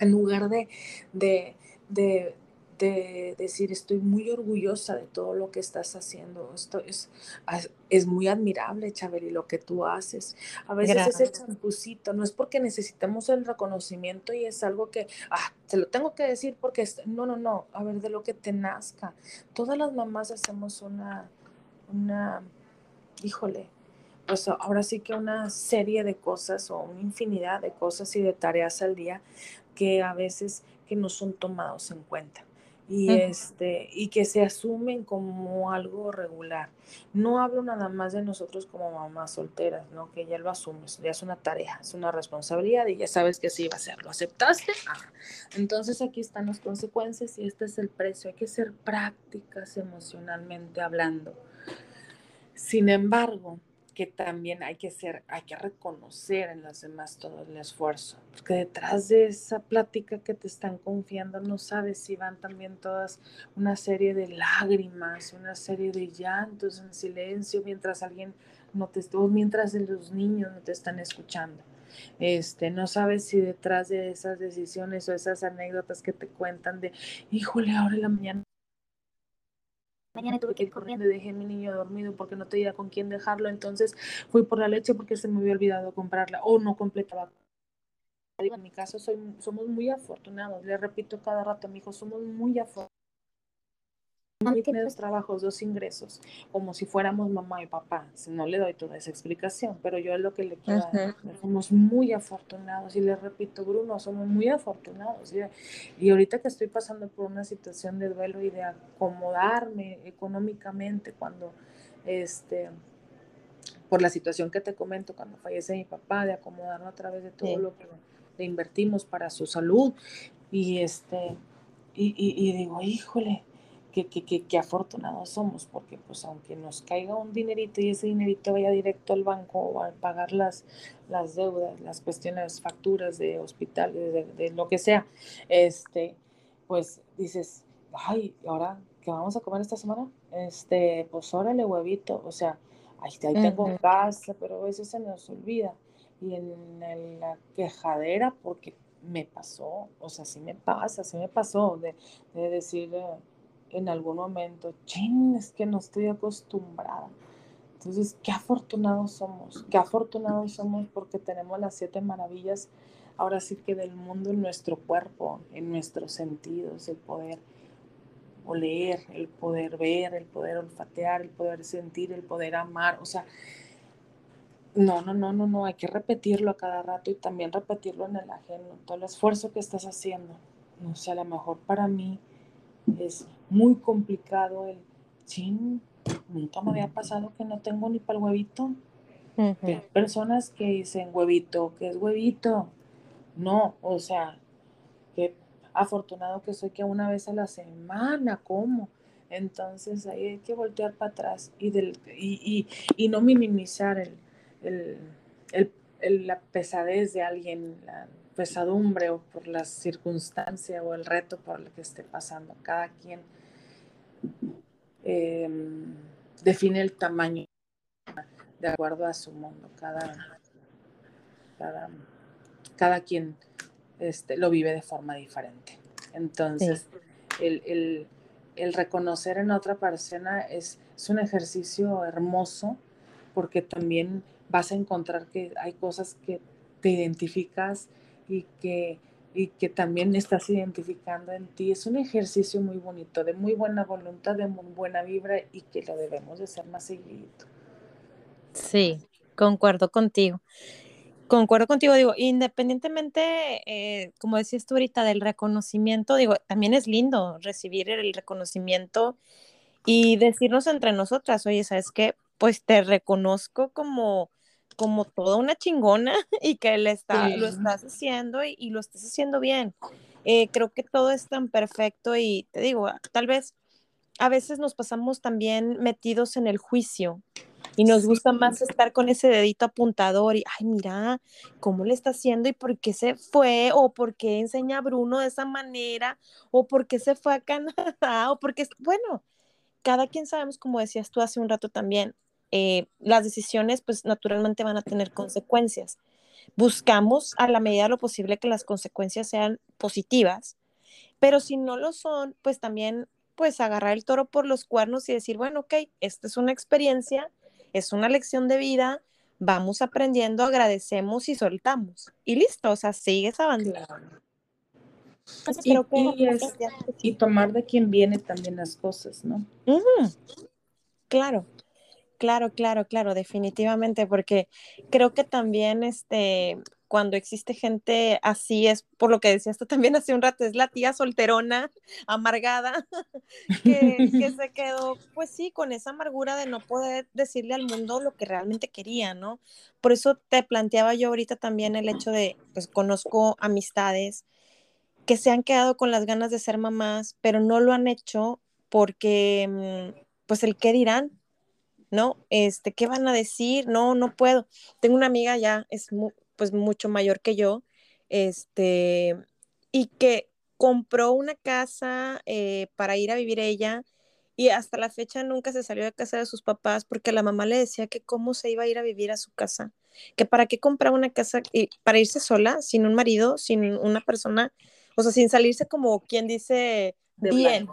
En lugar de, de, de, de decir estoy muy orgullosa de todo lo que estás haciendo. Esto es, es muy admirable, Chabeli, lo que tú haces. A veces ese champucito, no es porque necesitemos el reconocimiento y es algo que, ah, te lo tengo que decir porque, no, no, no, a ver, de lo que te nazca. Todas las mamás hacemos una, una, híjole, pues ahora sí que una serie de cosas o una infinidad de cosas y de tareas al día que a veces que no son tomados en cuenta y, este, y que se asumen como algo regular. No hablo nada más de nosotros como mamás solteras, ¿no? Que ya lo asumes, ya es una tarea, es una responsabilidad y ya sabes que así va a ser. ¿Lo aceptaste? Entonces aquí están las consecuencias y este es el precio. Hay que ser prácticas emocionalmente hablando. Sin embargo, que también hay que ser, hay que reconocer en las demás todo el esfuerzo, porque detrás de esa plática que te están confiando no sabes si van también todas una serie de lágrimas, una serie de llantos en silencio mientras alguien no te o mientras los niños no te están escuchando. Este, no sabes si detrás de esas decisiones o esas anécdotas que te cuentan de, híjole, ahora en la mañana Mañana tuve que ir corriendo y dejé a mi niño dormido porque no tenía con quién dejarlo. Entonces fui por la leche porque se me había olvidado comprarla o no completaba. En mi caso soy, somos muy afortunados. Le repito cada rato a mi hijo, somos muy afortunados tiene dos trabajos, dos ingresos, como si fuéramos mamá y papá. No le doy toda esa explicación, pero yo es lo que le quiero Somos muy afortunados y le repito, Bruno, somos muy afortunados. Y, y, ahorita que estoy pasando por una situación de duelo y de acomodarme económicamente cuando, este, por la situación que te comento, cuando fallece mi papá, de acomodarlo a través de todo lo que le invertimos para su salud. Y este, y, y digo, híjole, qué, afortunados somos, porque pues aunque nos caiga un dinerito y ese dinerito vaya directo al banco o a pagar las, las deudas, las cuestiones, facturas de hospital, de, lo que sea, este, pues dices, ay, ahora qué vamos a comer esta semana? Este, pues órale, huevito, o sea, ahí, ahí tengo casa, pero a veces se nos olvida. Y en, la quejadera, porque me pasó, o sea, sí me pasa, sí me pasó de, de decir, eh, en algún momento, ching, es que no estoy acostumbrada. Entonces, qué afortunados somos, qué afortunados somos porque tenemos las siete maravillas ahora sí que del mundo en nuestro cuerpo, en nuestros sentidos, el poder oler, el poder ver, el poder olfatear, el poder sentir, el poder amar, o sea, no, no, no, no, no, hay que repetirlo a cada rato y también repetirlo en el ajeno, todo el esfuerzo que estás haciendo. No sé, a lo mejor para mí es muy complicado el, chin, nunca me había pasado que no tengo ni para el huevito. Hay personas que dicen huevito, ¿qué es huevito? No, o sea, qué afortunado que soy que una vez a la semana como. Entonces ahí hay que voltear para atrás y, del, y, y, no minimizar el, el, el, la pesadez de alguien, la pesadumbre o por la circunstancia o el reto por el que esté pasando. Cada quien em, define el tamaño de acuerdo a su mundo. Cada, cada, cada quien este, lo vive de forma diferente. Entonces, el, reconocer en otra persona es, es un ejercicio hermoso porque también vas a encontrar que hay cosas que te identificas y que, y que también estás identificando en ti. Es un ejercicio muy bonito, de muy buena voluntad, de muy buena vibra y que lo debemos de hacer más seguido. Sí, concuerdo contigo. Concuerdo contigo, digo, independientemente, eh, como decías tú ahorita, del reconocimiento, digo, también es lindo recibir el reconocimiento y decirnos entre nosotras, oye, ¿sabes qué? Pues te reconozco como, como toda una chingona y que le está, lo estás haciendo y, lo estás haciendo bien. Eh, creo que todo es tan perfecto y te digo, tal vez a veces nos pasamos también metidos en el juicio y nos gusta más estar con ese dedito apuntador y, ay, mira, cómo le está haciendo y por qué se fue, o por qué enseña a Bruno de esa manera, o por qué se fue a Canadá, o porque, bueno, cada quien sabemos, como decías tú hace un rato también, eh, las decisiones pues naturalmente van a tener consecuencias. Buscamos a la medida de lo posible que las consecuencias sean positivas, pero si no lo son, pues también pues agarrar el toro por los cuernos y decir, bueno, ok, esta es una experiencia, es una lección de vida, vamos aprendiendo, agradecemos y soltamos. Y listo, o sea, sigues avanzando. Y, tomar de quien viene también las cosas, ¿no? Claro, claro, claro, claro, definitivamente, porque creo que también este, cuando existe gente así es, por lo que decías tú también hace un rato, es la tía solterona, amargada, que, se quedó, pues sí, con esa amargura de no poder decirle al mundo lo que realmente quería, ¿no? Por eso te planteaba yo ahorita también el hecho de, pues conozco amistades que se han quedado con las ganas de ser mamás, pero no lo han hecho porque, mm, pues el qué dirán, ¿no? Este, ¿qué van a decir? No, no puedo. Tengo una amiga ya, es pues mucho mayor que yo, este, y que compró una casa eh, para ir a vivir ella y hasta la fecha nunca se salió de casa de sus papás porque la mamá le decía que cómo se iba a ir a vivir a su casa, que para qué compraba una casa y para irse sola, sin un marido, sin una persona, o sea, sin salirse como quien dice bien.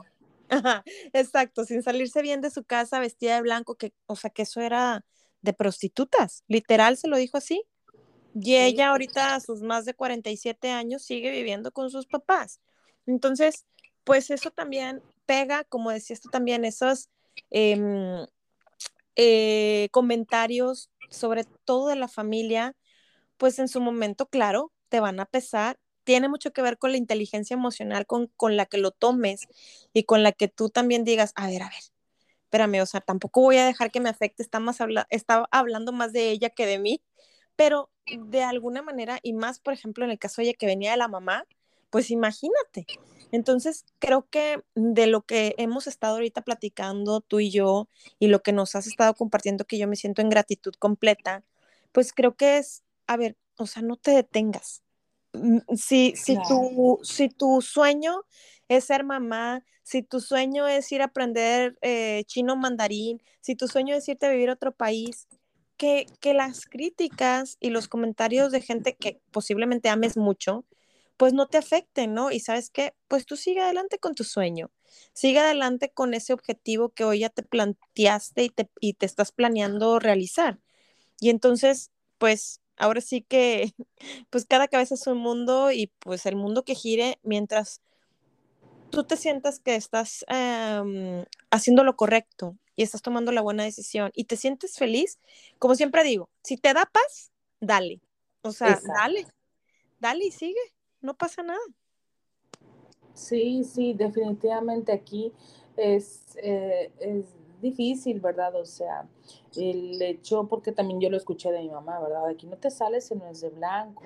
Exacto, sin salirse bien de su casa vestida de blanco, que, o sea, que eso era de prostitutas, literal se lo dijo así. Y ella ahorita a sus más de 47 años sigue viviendo con sus papás. Entonces, pues eso también pega, como decías tú también, esos em, eh, comentarios sobre todo de la familia, pues en su momento, claro, te van a pesar. Tiene mucho que ver con la inteligencia emocional con, con la que lo tomes y con la que tú también digas, a ver, a ver, espérame, o sea, tampoco voy a dejar que me afecte, está, más está hablando más de ella que de mí, pero de alguna manera, y más, por ejemplo, en el caso de ella que venía de la mamá, pues imagínate. Entonces, creo que de lo que hemos estado ahorita platicando tú y yo y lo que nos has estado compartiendo, que yo me siento en gratitud completa, pues creo que es, a ver, o sea, no te detengas. Si, si, tu, si tu sueño es ser mamá, si tu sueño es ir a aprender eh, chino mandarín, si tu sueño es irte a vivir a otro país, que, que las críticas y los comentarios de gente que posiblemente ames mucho, pues no te afecten, ¿no? Y sabes qué, pues tú sigue adelante con tu sueño, sigue adelante con ese objetivo que hoy ya te planteaste y te, y te estás planeando realizar. Y entonces, pues ahora sí que, pues cada cabeza es un mundo y pues el mundo que gire mientras tú te sientas que estás em, haciendo lo correcto y estás tomando la buena decisión y te sientes feliz, como siempre digo, si te da paz, dale. O sea, dale, dale y sigue, no pasa nada. Sí, sí, definitivamente aquí es, eh, es difícil, ¿verdad? O sea, el hecho, porque también yo lo escuché de mi mamá, ¿verdad? Aquí no te sales si no es de blanco.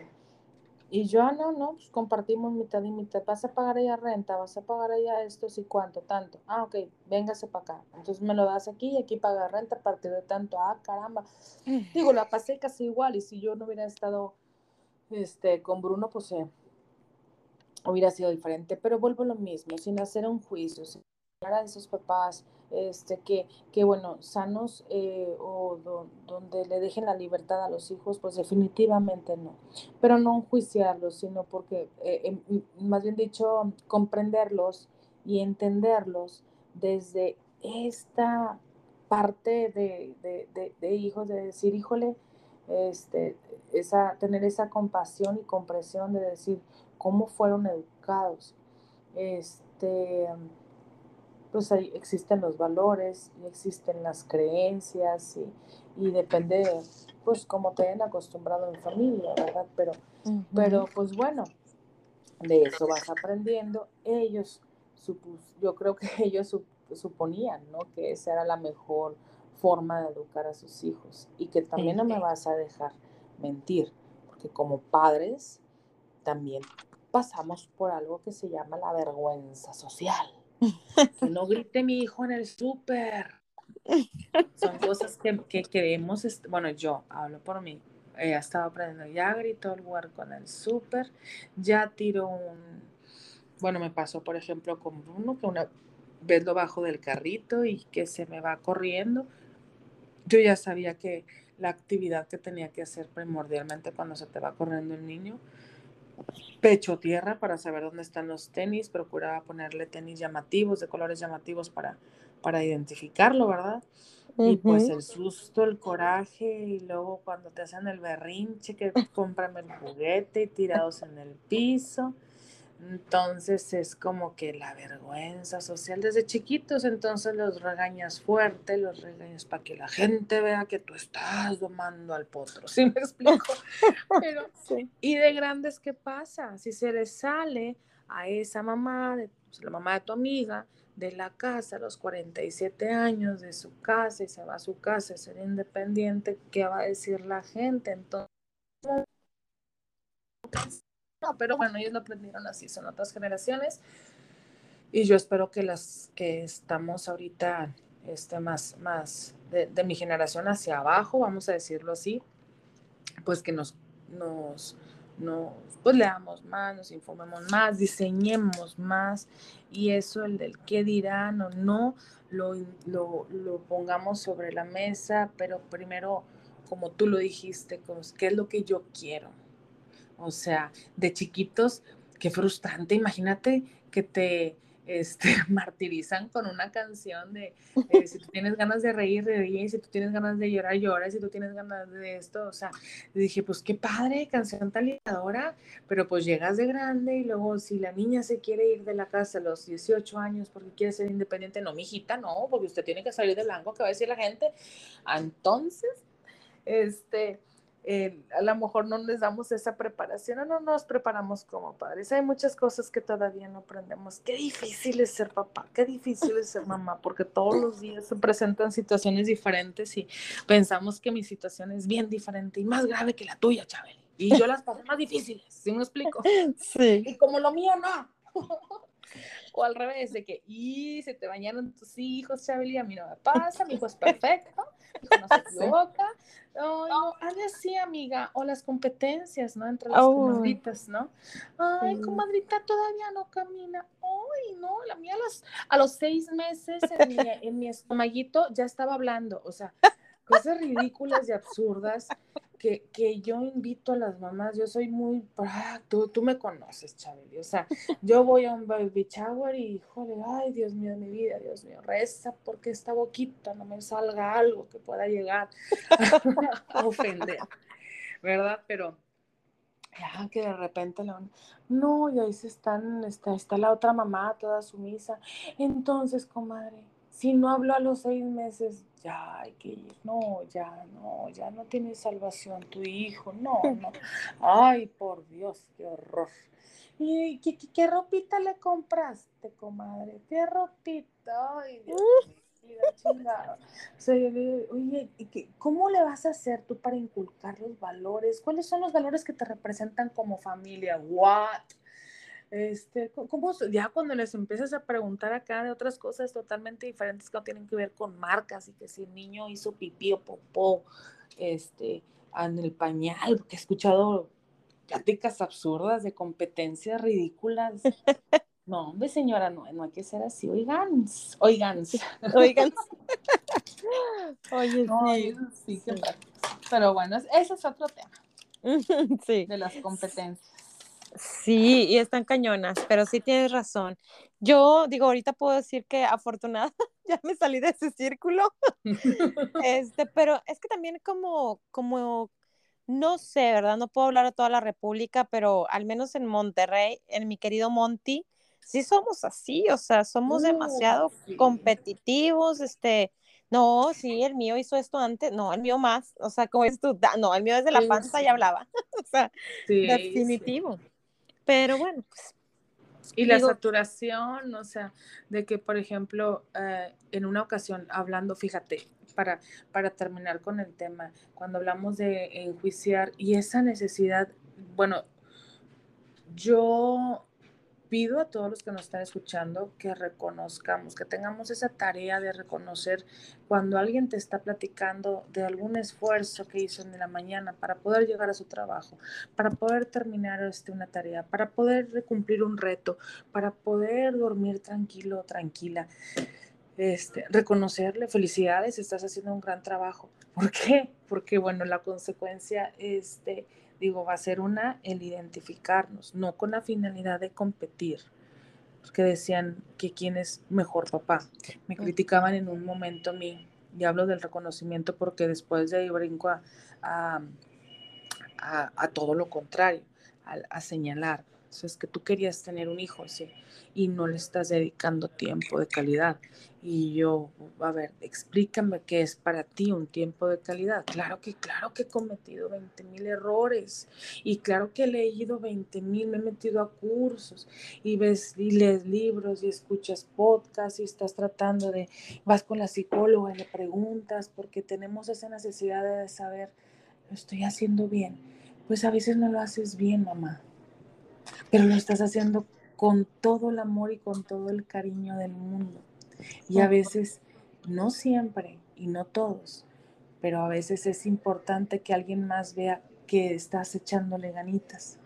Y yo, ah, no, no, pues compartimos mitad y mitad. Vas a pagar ella renta, vas a pagar ella esto, sí, cuánto, tanto. Ah, ok, véngase para acá. Entonces me lo das aquí y aquí paga renta a partir de tanto. Ah, caramba. Digo, la pasé casi igual. Y si yo no hubiera estado este, con Bruno, pues eh, hubiera sido diferente. Pero vuelvo a lo mismo, sin hacer un juicio, sin a esos papás este, que, que bueno, sanos eh, o donde le dejen la libertad a los hijos, pues definitivamente no. Pero no enjuiciarlos, sino porque, eh, em, más bien dicho, comprenderlos y entenderlos desde esta parte de, de, hijos, de decir, híjole, este, esa, tener esa compasión y comprensión de decir cómo fueron educados. Este, pues ahí existen los valores y existen las creencias y, depende, pues, como te hayan acostumbrado en familia, ¿verdad? Pero, pero pues bueno, de eso vas aprendiendo. Ellos, yo creo que ellos suponían, ¿no? Que esa era la mejor forma de educar a sus hijos y que también no me vas a dejar mentir, porque como padres también pasamos por algo que se llama la vergüenza social. No grite mi hijo en el súper. Son cosas que, que queremos, bueno, yo hablo por mí, he estado aprendiendo, ya gritó el huerco en el súper, ya tiró un, bueno, me pasó por ejemplo con Bruno, que una vez lo bajo del carrito y que se me va corriendo. Yo ya sabía que la actividad que tenía que hacer primordialmente cuando se te va corriendo el niño pecho tierra para saber dónde están los tenis, procuraba ponerle tenis llamativos, de colores llamativos para, para identificarlo, ¿verdad? Y pues el susto, el coraje, y luego cuando te hacen el berrinche, que cómprame el juguete y tirados en el piso. Entonces es como que la vergüenza social desde chiquitos, entonces los regañas fuerte, los regañas para que la gente vea que tú estás domando al potro, ¿sí me explico? Pero, ¿y de grandes qué pasa? Si se le sale a esa mamá, de, pues, la mamá de tu amiga, de la casa a los 47 años, de su casa y se va a su casa a ser independiente, ¿qué va a decir la gente? Entonces, pero bueno, ellos lo aprendieron así, son otras generaciones. Y yo espero que las que estamos ahorita este, más, más de, mi generación hacia abajo, vamos a decirlo así, pues que nos, nos, nos pues leamos más, nos informemos más, diseñemos más y eso, el del qué dirán o no, lo, lo, lo pongamos sobre la mesa, pero primero, como tú lo dijiste, qué es lo que yo quiero, o sea, de chiquitos, qué frustrante. Imagínate que te este, martirizan con una canción de eh, si tú tienes ganas de reír, reír, si tú tienes ganas de llorar, llora, si tú tienes ganas de esto, o sea, dije, pues qué padre, canción tan pero pues llegas de grande y luego si la niña se quiere ir de la casa a los 18 años porque quiere ser independiente, no, mijita, no, porque usted tiene que salir del blanco, que va a decir la gente. Entonces, este, eh, a lo mejor no les damos esa preparación o no nos preparamos como padres. Hay muchas cosas que todavía no aprendemos. Qué difícil es ser papá, qué difícil es ser mamá, porque todos los días se presentan situaciones diferentes y pensamos que mi situación es bien diferente y más grave que la tuya, Chabel. Y yo las paso más difíciles, ¿sí me explico? Sí. Y como lo mío no. o al revés, de que, y se te bañaron tus hijos, Chabeli, a mí no me pasa, mi hijo es perfecto, mi hijo no se equivoca, no, no, así, amiga, o las competencias, ¿no? Entre las oh. comadritas, ¿no? Ay, comadrita todavía no camina, ay, no, la mía a los, a los seis meses en mi, en mi estomaguito ya estaba hablando, o sea, cosas ridículas y absurdas que, que, yo invito a las mamás, yo soy muy, ah, tú, tú me conoces, Chabeli, o sea, yo voy a un baby shower y, joder, ay, Dios mío mi vida, Dios mío, reza porque esta boquita no me salga algo que pueda llegar a ofender. ¿verdad? Pero ya que de repente la no, y ahí se están, está, está la otra mamá toda sumisa. Entonces, comadre, si no habló a los seis meses, ya hay que ir, no, ya no, ya no tiene salvación tu hijo, no, no. Ay, por Dios, qué horror. ¿Y qué, qué, ropita le compraste, comadre? ¿Qué ropita? Ay, Dios oye, ¿cómo le vas a hacer tú para inculcar los valores? ¿Cuáles son los valores que te representan como familia? ¿What? Este, ¿cómo, ya cuando les empiezas a preguntar acá de otras cosas totalmente diferentes que no tienen que ver con marcas y que si el niño hizo pipí o popó este, en el pañal, porque he escuchado pláticas absurdas de competencias ridículas. No, hombre, señora, no, no hay que ser así. Oigan, oigan. Oigan. Oye, sí. sí Pero bueno, ese es otro tema. Sí. De las competencias. Sí, y están cañonas, pero sí tienes razón. Yo digo, ahorita puedo decir que afortunada, ya me salí de ese círculo. este, pero es que también como, como, no sé, ¿verdad? No puedo hablar a toda la República, pero al menos en Monterrey, en mi querido Monty, sí somos así, o sea, somos uh, demasiado competitivos, este, no, sí, el mío hizo esto antes, no, el mío más, o sea, como es tú, no, el mío desde la panza ya hablaba, o sea, definitivo. Pero bueno, pues. Y la saturación, o sea, de que, por ejemplo, eh, en una ocasión, hablando, fíjate, para, para terminar con el tema, cuando hablamos de enjuiciar y esa necesidad, bueno, yo pido a todos los que nos están escuchando que reconozcamos, que tengamos esa tarea de reconocer cuando alguien te está platicando de algún esfuerzo que hizo en la mañana para poder llegar a su trabajo, para poder terminar este, una tarea, para poder cumplir un reto, para poder dormir tranquilo, tranquila. Este, reconocerle felicidades, estás haciendo un gran trabajo. ¿Por qué? Porque, bueno, la consecuencia, este, digo, va a ser una el identificarnos, no con la finalidad de competir, porque decían que quién es mejor papá. Me criticaban en un momento a mí, y hablo del reconocimiento porque después de ahí brinco a, a, todo lo contrario, a, a señalar. Es que tú querías tener un hijo, sí, y no le estás dedicando tiempo de calidad. Y yo, a ver, explícame qué es para ti un tiempo de calidad. Claro que, claro que he cometido 20 mil errores y claro que he leído 20 mil, me he metido a cursos y ves y lees libros y escuchas podcasts y estás tratando de, vas con la psicóloga y le preguntas porque tenemos esa necesidad de saber, lo estoy haciendo bien. Pues a veces no lo haces bien, mamá, pero lo estás haciendo con todo el amor y con todo el cariño del mundo. Y a veces, no siempre y no todos, pero a veces es importante que alguien más vea que estás echándole ganitas.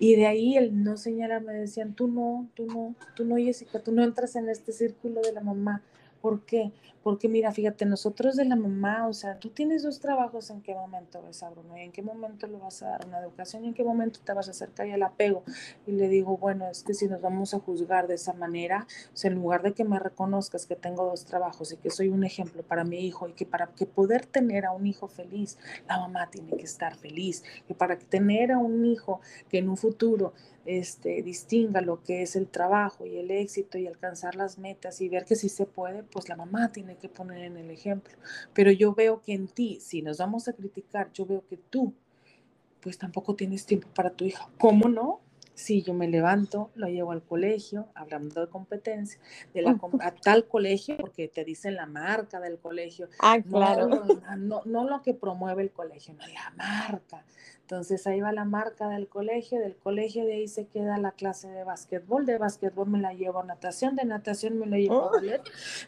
Y de ahí el no señalar, me decían, tú no, tú no, tú no, Jessica, tú no entras en este círculo de la mamá. ¿Por qué? Porque mira, fíjate, nosotros de la mamá, o sea, tú tienes dos trabajos, ¿en qué momento ves a Bruno? ¿Y en qué momento le vas a dar una educación? ¿Y en qué momento te vas a acercar y al apego? Y le digo, bueno, es que si nos vamos a juzgar de esa manera, o sea, en lugar de que me reconozcas que tengo dos trabajos y que soy un ejemplo para mi hijo y que para que poder tener a un hijo feliz, la mamá tiene que estar feliz, que para tener a un hijo que en un futuro este, distinga lo que es el trabajo y el éxito y alcanzar las metas y ver que si se puede, pues la mamá tiene que poner en el ejemplo. Pero yo veo que en ti, si nos vamos a criticar, yo veo que tú, pues tampoco tienes tiempo para tu hija. ¿Cómo no? Si yo me levanto, lo llevo al colegio, hablando de competencia, de la, a tal colegio, porque te dicen la marca del colegio. Ah, claro. No, no, lo que promueve el colegio, no, la marca. Entonces ahí va la marca del colegio, del colegio de ahí se queda la clase de básquetbol, de básquetbol me la llevo a natación, de natación me la llevo a ballet,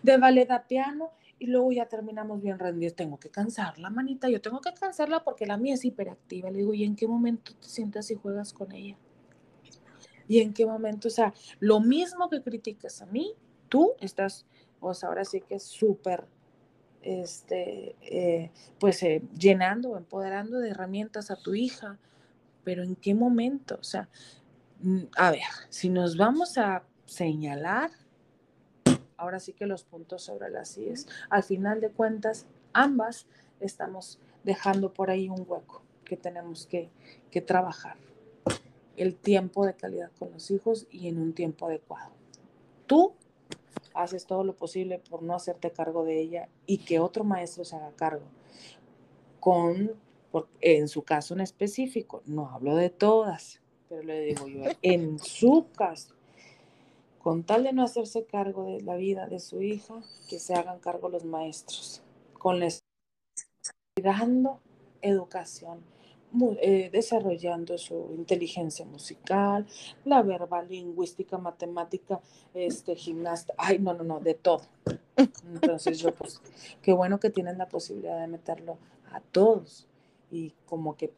de ballet a piano y luego ya terminamos bien rendidos. Tengo que cansarla, manita, yo tengo que cansarla porque la mía es hiperactiva. Le digo, ¿y en qué momento te sientas y juegas con ella? ¿Y en qué momento? O sea, lo mismo que criticas a mí, tú estás, o sea, ahora sí que es súper este, eh, pues eh, llenando, empoderando de herramientas a tu hija, pero ¿en qué momento? O sea, mm, a ver, si nos vamos a señalar, ahora sí que los puntos sobre las IES, al final de cuentas, ambas estamos dejando por ahí un hueco. que tenemos que, que trabajar. El tiempo de calidad con los hijos y en un tiempo adecuado. Tú haces todo lo posible por no hacerte cargo de ella y que otro maestro se haga cargo. Con, en su caso en específico, no hablo de todas, pero le digo yo, en su caso, con tal de no hacerse cargo de la vida de su hija, que se hagan cargo los maestros, con les dando educación, eh, desarrollando su inteligencia musical, la verbal, lingüística, matemática, este, gimnasta, ay, no, no, no, de todo. Entonces yo, pues, qué bueno que tienen la posibilidad de meterlo a todos y como que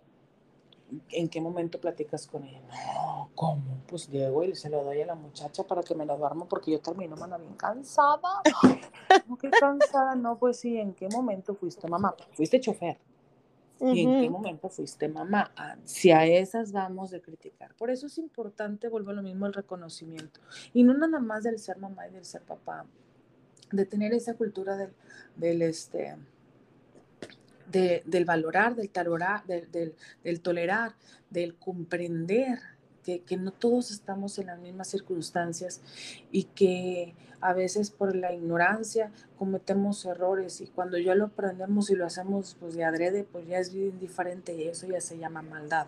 ¿En qué momento platicas con ella? No, ¿cómo? Pues llego y se lo doy a la muchacha para que me lo duerma porque yo termino, mana, bien cansada. ¿Cómo que cansada? No, pues sí, ¿en qué momento fuiste mamá? Fuiste chofer. ¿Y en qué momento fuiste mamá? Si a esas vamos de criticar. Por eso es importante, vuelvo a lo mismo, el reconocimiento. Y no nada más del ser mamá y del ser papá, de tener esa cultura del, del este, del valorar, del, talorar, del, del, tolerar, del comprender que, que, no todos estamos en las mismas circunstancias y que a veces por la ignorancia cometemos errores y cuando ya lo aprendemos y lo hacemos pues de adrede, pues ya es bien diferente y eso ya se llama maldad,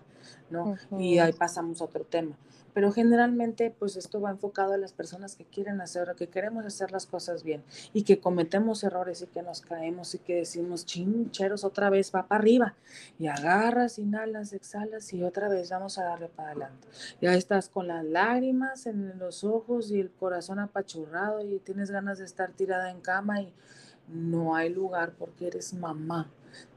¿no? Y ahí pasamos a otro tema pero generalmente pues esto va enfocado a las personas que quieren hacer, que queremos hacer las cosas bien y que cometemos errores y que nos caemos y que decimos chincheros otra vez va para arriba y agarras, inhalas, exhalas y otra vez vamos a darle para adelante. Ya estás con las lágrimas en los ojos y el corazón apachurrado y tienes ganas de estar tirada en cama y no hay lugar porque eres mamá.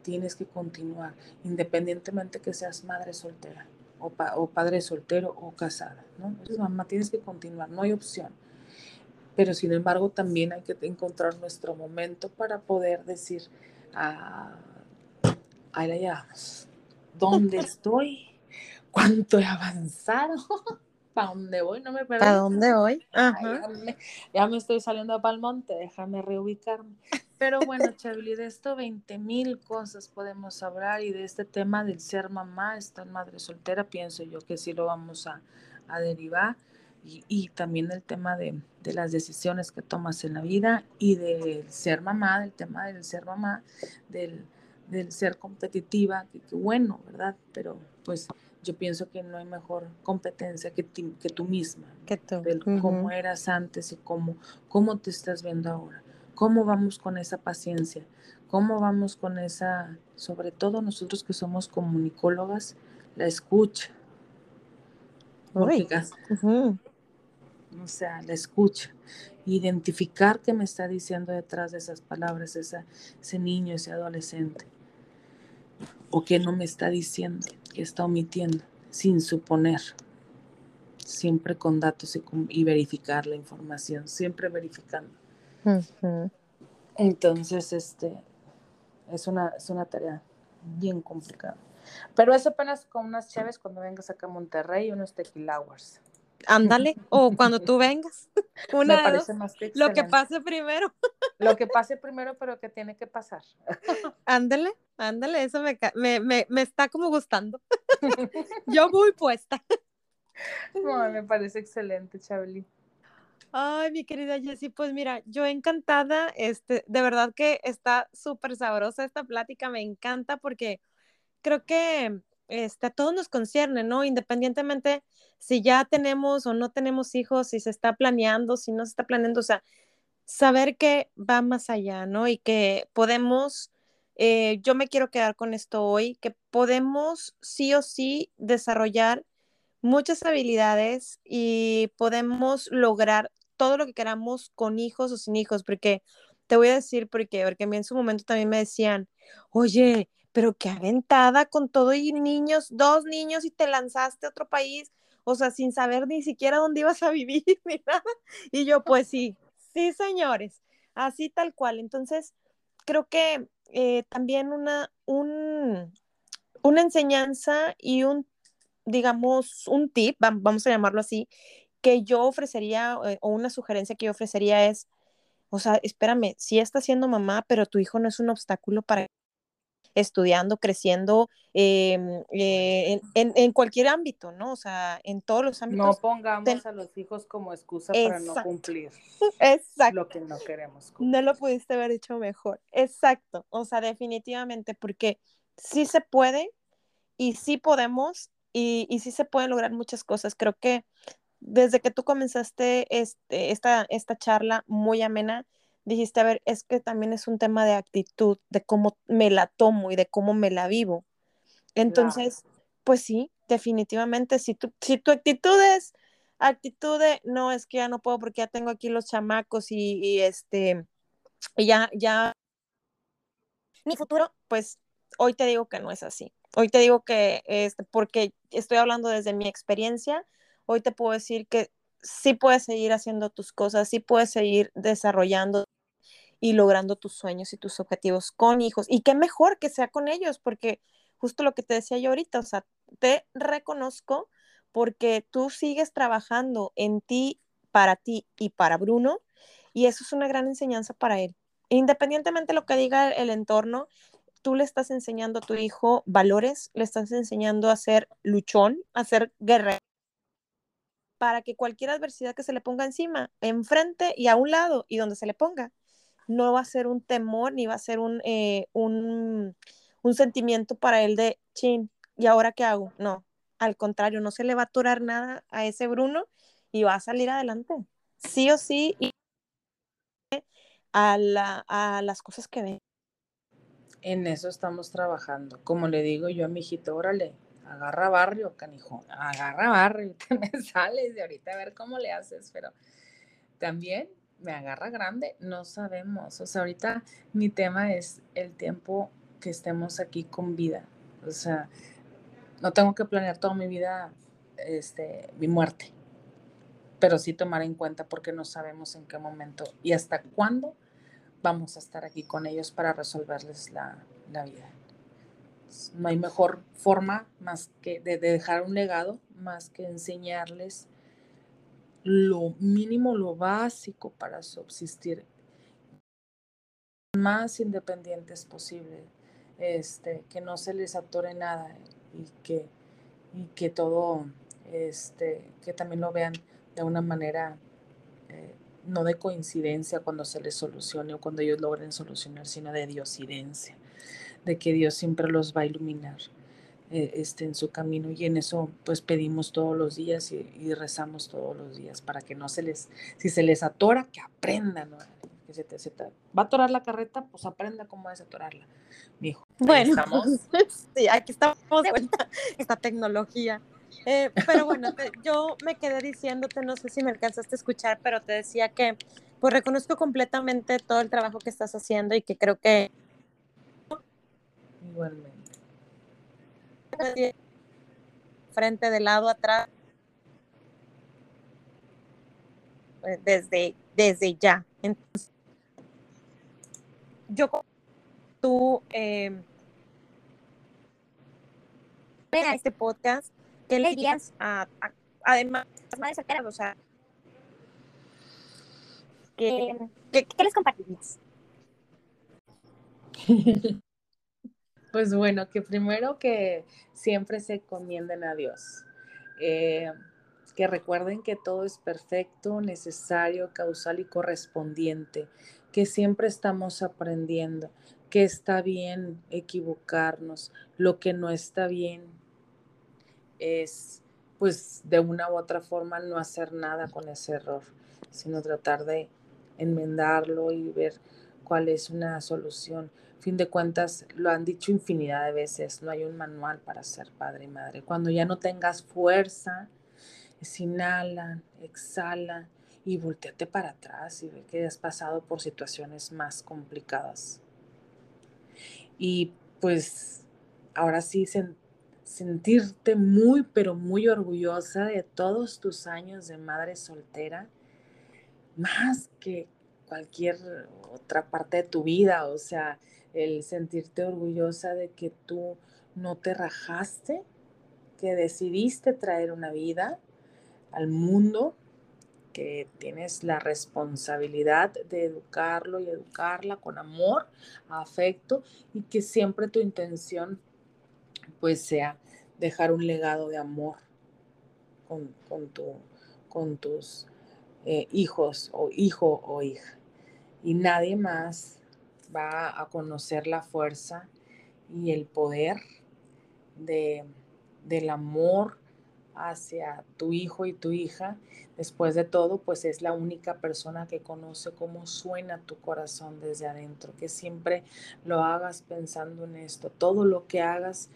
Tienes que continuar, independientemente que seas madre soltera o, padre soltero o casada, ¿no? Entonces, mamá, tienes que continuar, no hay opción. Pero sin embargo, también hay que encontrar nuestro momento para poder decir, ah, ahí la llevamos. ¿Dónde estoy? ¿Cuánto he avanzado? ¿Para dónde voy? No me ¿Para dónde voy? ya, me, estoy saliendo para el monte, déjame reubicarme. Pero bueno, Chabeli, de esto 20 mil cosas podemos hablar y de este tema del ser mamá, estar madre soltera, pienso yo que sí lo vamos a, derivar. Y, también el tema de, las decisiones que tomas en la vida y del ser mamá, del tema del ser mamá, del, ser competitiva, que, que bueno, ¿verdad? Pero pues yo pienso que no hay mejor competencia que, que tú misma, que tú. cómo eras antes y cómo, cómo te estás viendo ahora, cómo vamos con esa paciencia, cómo vamos con esa, sobre todo nosotros que somos comunicólogas, la escucha. O sea, la escucha, identificar qué me está diciendo detrás de esas palabras ese niño, ese adolescente, o qué no me está diciendo que está omitiendo sin suponer, siempre con datos y, verificar la información, siempre verificando. Entonces, este, es una, es una tarea bien complicada. Pero es apenas con unas chaves cuando vengas acá a Monterrey y unos tequilawars. Ándale, o cuando tú vengas. Una Me parece más que Lo que pase primero. Lo que pase primero, pero que tiene que pasar. Ándale, ándale, eso me, me, me, está como gustando. Yo muy puesta. me parece excelente, Chabeli. Ay, mi querida Jessie, pues mira, yo encantada, este, de verdad que está súper sabrosa esta plática, me encanta porque creo que este, a todos nos concierne, ¿no? Independientemente si ya tenemos o no tenemos hijos, si se está planeando, si no se está planeando, o sea, saber que va más allá, ¿no? Y que podemos, eh, yo me quiero quedar con esto hoy, que podemos sí o sí desarrollar muchas habilidades y podemos lograr todo lo que queramos con hijos o sin hijos, porque te voy a decir, porque, porque a mí en su momento también me decían, oye, pero qué aventada con todo y niños, dos niños y te lanzaste a otro país, o sea, sin saber ni siquiera dónde ibas a vivir ni nada. Y yo, pues sí, sí, señores, así tal cual. Entonces, creo que eh, también una, un, una enseñanza y un, digamos, un tip, vamos a llamarlo así, que yo ofrecería, eh, o una sugerencia que yo ofrecería es, o sea, espérame, sí estás siendo mamá, pero tu hijo no es un obstáculo para estudiando, creciendo em, eh, en, cualquier ámbito, ¿no? O sea, en todos los ámbitos. No pongamos a los hijos como excusa para no cumplir Exacto. lo que no queremos cumplir. No lo pudiste haber hecho mejor. Exacto. O sea, definitivamente, porque sí se puede y sí podemos y, y sí se pueden lograr muchas cosas. Creo que desde que tú comenzaste este, esta, esta charla muy amena, dijiste, a ver, es que también es un tema de actitud, de cómo me la tomo y de cómo me la vivo. Entonces, pues sí, definitivamente, si tu, si tu actitud es actitud de, no, es que ya no puedo porque ya tengo aquí los chamacos y, este, y ya, ya, mi futuro, pues hoy te digo que no es así. Hoy te digo que, este, porque estoy hablando desde mi experiencia, hoy te puedo decir que sí puedes seguir haciendo tus cosas, sí puedes seguir desarrollando y logrando tus sueños y tus objetivos con hijos. Y qué mejor que sea con ellos, porque justo lo que te decía yo ahorita, o sea, te reconozco porque tú sigues trabajando en ti, para ti y para Bruno, y eso es una gran enseñanza para él. Independientemente de lo que diga el, entorno, tú le estás enseñando a tu hijo valores, le estás enseñando a ser luchón, a ser guerrero para que cualquier adversidad que se le ponga encima, enfrente y a un lado y donde se le ponga, no va a ser un temor ni va a ser un, eh, un, un sentimiento para él de, chin, ¿y ahora qué hago? No, al contrario, no se le va a aturar nada a ese Bruno y va a salir adelante, sí o sí, y a, la, a las cosas que ven. En eso estamos trabajando. Como le digo yo a mi hijito, órale, agarra barrio, canijo, agarra barrio, te me sales de ahorita a ver cómo le haces, pero también me agarra grande, no sabemos. O sea, ahorita mi tema es el tiempo que estemos aquí con vida. O sea, no tengo que planear toda mi vida, este, mi muerte, pero sí tomar en cuenta porque no sabemos en qué momento y hasta cuándo vamos a estar aquí con ellos para resolverles la, la vida no hay mejor forma más que de, dejar un legado, más que enseñarles lo mínimo, lo básico para subsistir más independientes posible, este, que no se les atore nada y que, y que todo, este, que también lo vean de una manera eh, no de coincidencia cuando se les solucione o cuando ellos logren solucionar, sino de diosidencia de que Dios siempre los va a iluminar eh, este, en su camino y en eso pues pedimos todos los días y, rezamos todos los días para que no se les, si se les atora, que aprendan, que se te, va a atorar la carreta, pues aprenda cómo desatorarla, mi hijo. Bueno, estamos. sí, aquí estamos de vuelta, esta tecnología. Eh, pero bueno, yo me quedé diciéndote, no sé si me alcanzaste a escuchar, pero te decía que pues reconozco completamente todo el trabajo que estás haciendo y que creo que Igualmente. Frente, de lado, atrás. Eh, desde, desde ya. Entonces, yo, tú, eh, este podcast, ¿qué le dirías a, además, las madres solteras? O sea, ¿qué, qué, qué les compartirías? Pues bueno, que primero que siempre se comienden a Dios. Eh, que recuerden que todo es perfecto, necesario, causal y correspondiente, que siempre estamos aprendiendo, que está bien equivocarnos, lo que no está bien es pues de una u otra forma no hacer nada con ese error, sino tratar de enmendarlo y ver cuál es una solución fin de cuentas, lo han dicho infinidad de veces, no hay un manual para ser padre y madre. Cuando ya no tengas fuerza, inhala, exhala y volteate para atrás y ve que has pasado por situaciones más complicadas. Y pues ahora sí sentirte muy, pero muy orgullosa de todos tus años de madre soltera, más que cualquier otra parte de tu vida, o sea, el sentirte orgullosa de que tú no te rajaste, que decidiste traer una vida al mundo que tienes la responsabilidad de educarlo y educarla con amor, afecto y que siempre tu intención pues sea dejar un legado de amor con, con, tus eh, hijos o hijo o hija. Y nadie más va a conocer la fuerza y el poder de, del amor hacia tu hijo y tu hija, después de todo, pues es la única persona que conoce cómo suena tu corazón desde adentro, que siempre lo hagas pensando en esto, todo lo que hagas,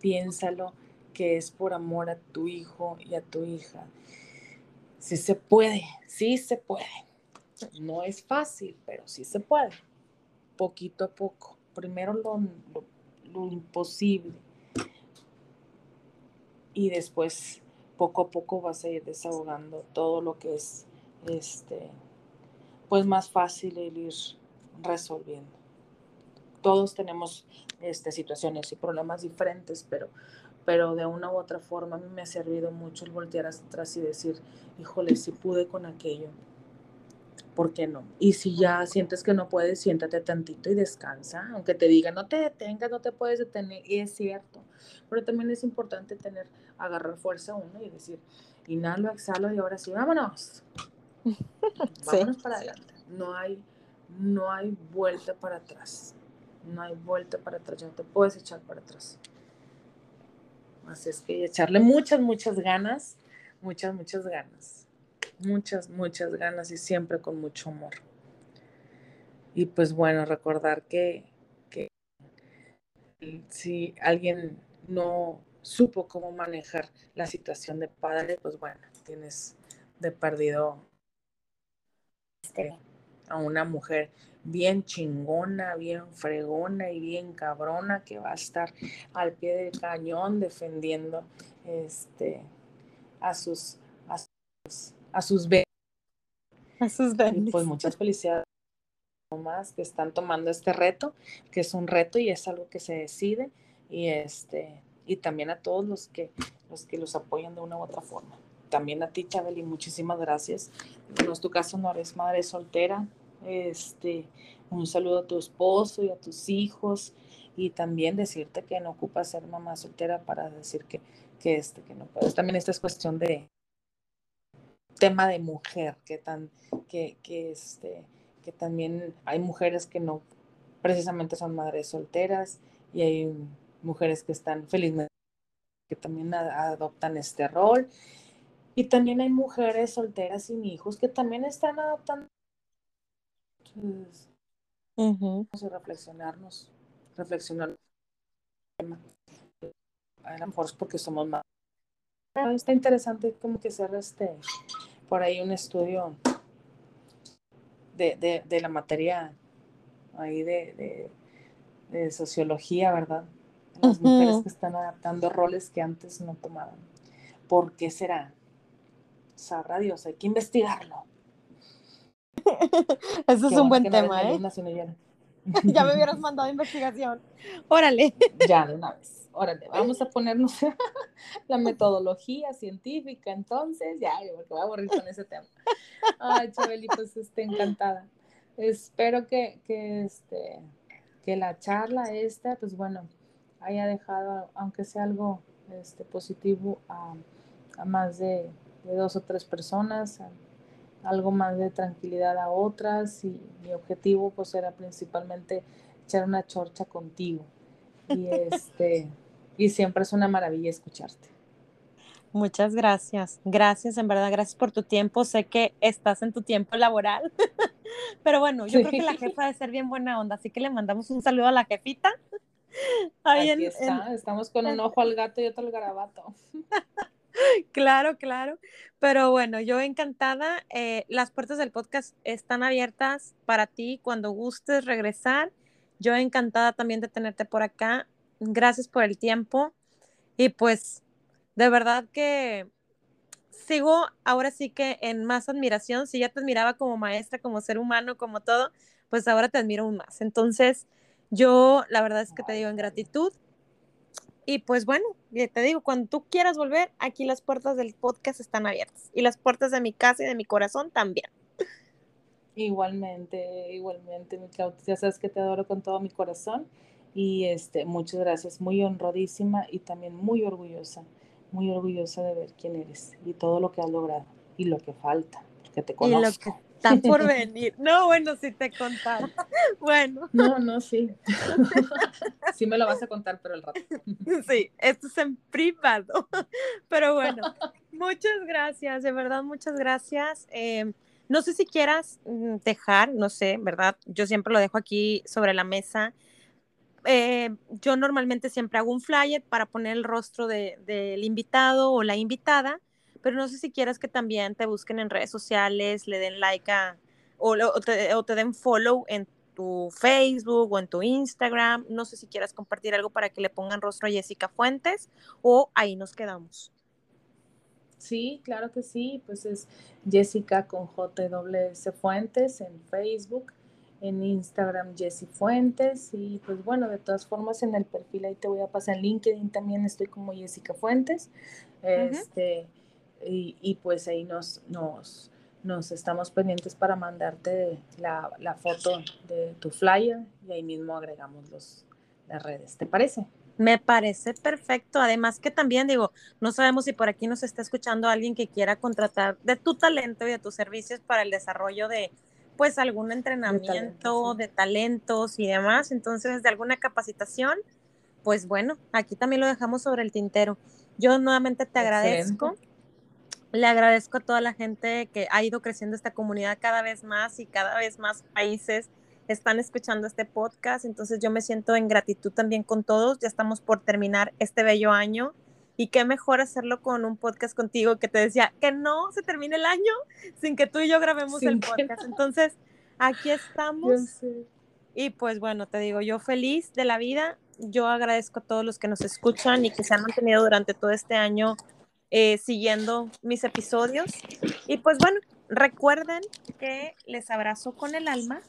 piénsalo que es por amor a tu hijo y a tu hija. Sí se puede, sí se puede. No es fácil, pero sí se puede, poquito a poco. Primero lo, imposible y después poco a poco vas a ir desahogando todo lo que es este pues más fácil el ir resolviendo. Todos tenemos este, situaciones y problemas diferentes, pero, pero de una u otra forma a mí me ha servido mucho el voltear atrás y decir, híjole, si pude con aquello, ¿por qué no? Y si ya sientes que no puedes, siéntate tantito y descansa, aunque te digan, no te detengas, no te puedes detener, y es cierto, pero también es importante tener, agarrar fuerza uno y decir, inhalo, exhalo y ahora sí, vámonos. vámonos para adelante. No hay, no hay vuelta para atrás. No hay vuelta para atrás, ya no te puedes echar para atrás. Así es que echarle muchas, muchas ganas, muchas, muchas ganas. Muchas, muchas ganas y siempre con mucho amor. Y pues bueno, recordar que, que si alguien no supo cómo manejar la situación de padre, pues bueno, tienes de perdido este, a una mujer bien chingona, bien fregona y bien cabrona que va a estar al pie del cañón defendiendo este, a sus a sus, sus A sus Y pues muchas felicidades más que están tomando este reto, que es un reto y es algo que se decide y este y también a todos los que los que los apoyan de una u otra forma. También a ti, Chabeli, muchísimas gracias. No es tu caso, no eres madre soltera. Este, un saludo a tu esposo y a tus hijos y también decirte que no ocupas ser mamá soltera para decir que, que, este, que no puedes. También esta es cuestión de tema de mujer, que, tan, que, que, este, que también hay mujeres que no precisamente son madres solteras y hay mujeres que están felizmente, que también adoptan este rol. Y también hay mujeres solteras sin hijos que también están adoptando. Entonces, vamos a reflexionarnos, reflexionar. A lo mejor es porque somos más. Está interesante como que hacer este, por ahí un estudio de, de, de la materia ahí de, de sociología, ¿verdad? las mujeres que están adaptando roles que antes no tomaban. ¿Por qué será? Sabrá Dios, hay que investigarlo. Eso es un buen tema, ¿eh? ya me hubieras mandado investigación. Órale. Ya, de una vez. Órale, vamos a ponernos la metodología científica, entonces, ya, porque voy a aburrir con ese tema. Ay, Chabeli, pues esté encantada. Espero que, que, este, que la charla esta, pues bueno, haya dejado, aunque sea algo este, positivo, a, más de, dos o tres personas, algo más de tranquilidad a otras y mi objetivo pues era principalmente echar una chorcha contigo y este y siempre es una maravilla escucharte. Muchas gracias, gracias, en verdad, gracias por tu tiempo. Sé que estás en tu tiempo laboral, pero bueno, yo creo que la jefa debe ser bien buena onda, así que le mandamos un saludo a la jefita Ahí Aquí está, estamos con un ojo al gato y otro al garabato. claro, claro. Pero bueno, yo encantada. Eh, las puertas del podcast están abiertas para ti cuando gustes regresar. Yo encantada también de tenerte por acá. Gracias por el tiempo. Y pues, de verdad que sigo ahora sí que en más admiración. Si ya te admiraba como maestra, como ser humano, como todo, pues ahora te admiro aún más. Entonces, yo la verdad es que te digo en gratitud Y pues bueno, te digo, cuando tú quieras volver, aquí las puertas del podcast están abiertas y las puertas de mi casa y de mi corazón también. Igualmente, igualmente, mi Claudia, ya sabes que te adoro con todo mi corazón y este, muchas gracias, muy honradísima y también muy orgullosa, muy orgullosa de ver quién eres y todo lo que has logrado y lo que falta, porque te conozco. Y lo que está por venir. No, bueno, si te contar. Bueno. No, no, sí. sí me lo vas a contar, pero el rato. Sí, esto es en privado. Pero bueno, muchas gracias, de verdad, muchas gracias. Eh, no sé si quieras mm, dejar, no sé, ¿verdad? Yo siempre lo dejo aquí sobre la mesa. Eh, yo normalmente siempre hago un flyer para poner el rostro del invitado o la invitada, pero no sé si quieras que también te busquen en redes sociales, le den like a, o, te, o te den follow en tu Facebook o en tu Instagram. No sé si quieras compartir algo para que le pongan rostro a Jessica Fuentes o ahí nos quedamos. Sí, claro que sí, pues es Jessica con JWS Fuentes en Facebook, en Instagram Jessy Fuentes y pues bueno, de todas formas en el perfil ahí te voy a pasar en LinkedIn también estoy como Jessica Fuentes. Este, y, pues ahí nos, nos, nos estamos pendientes para mandarte la, la, foto de tu flyer y ahí mismo agregamos los, las redes. ¿Te parece? Me parece perfecto. Además que también digo, no sabemos si por aquí nos está escuchando alguien que quiera contratar de tu talento y de tus servicios para el desarrollo de pues algún entrenamiento de, talentos y demás. Entonces, de alguna capacitación, pues bueno, aquí también lo dejamos sobre el tintero. Yo nuevamente te agradezco. Le agradezco a toda la gente que ha ido creciendo esta comunidad cada vez más y cada vez más países están escuchando este podcast. Entonces yo me siento en gratitud también con todos. Ya estamos por terminar este bello año. Y qué mejor hacerlo con un podcast contigo que te decía que no se termine el año sin que tú y yo grabemos el podcast. Entonces, aquí estamos. Y pues bueno, te digo, yo feliz de la vida. Yo agradezco a todos los que nos escuchan y que se han mantenido durante todo este año eh, siguiendo mis episodios. Y pues bueno, recuerden que les abrazo con el alma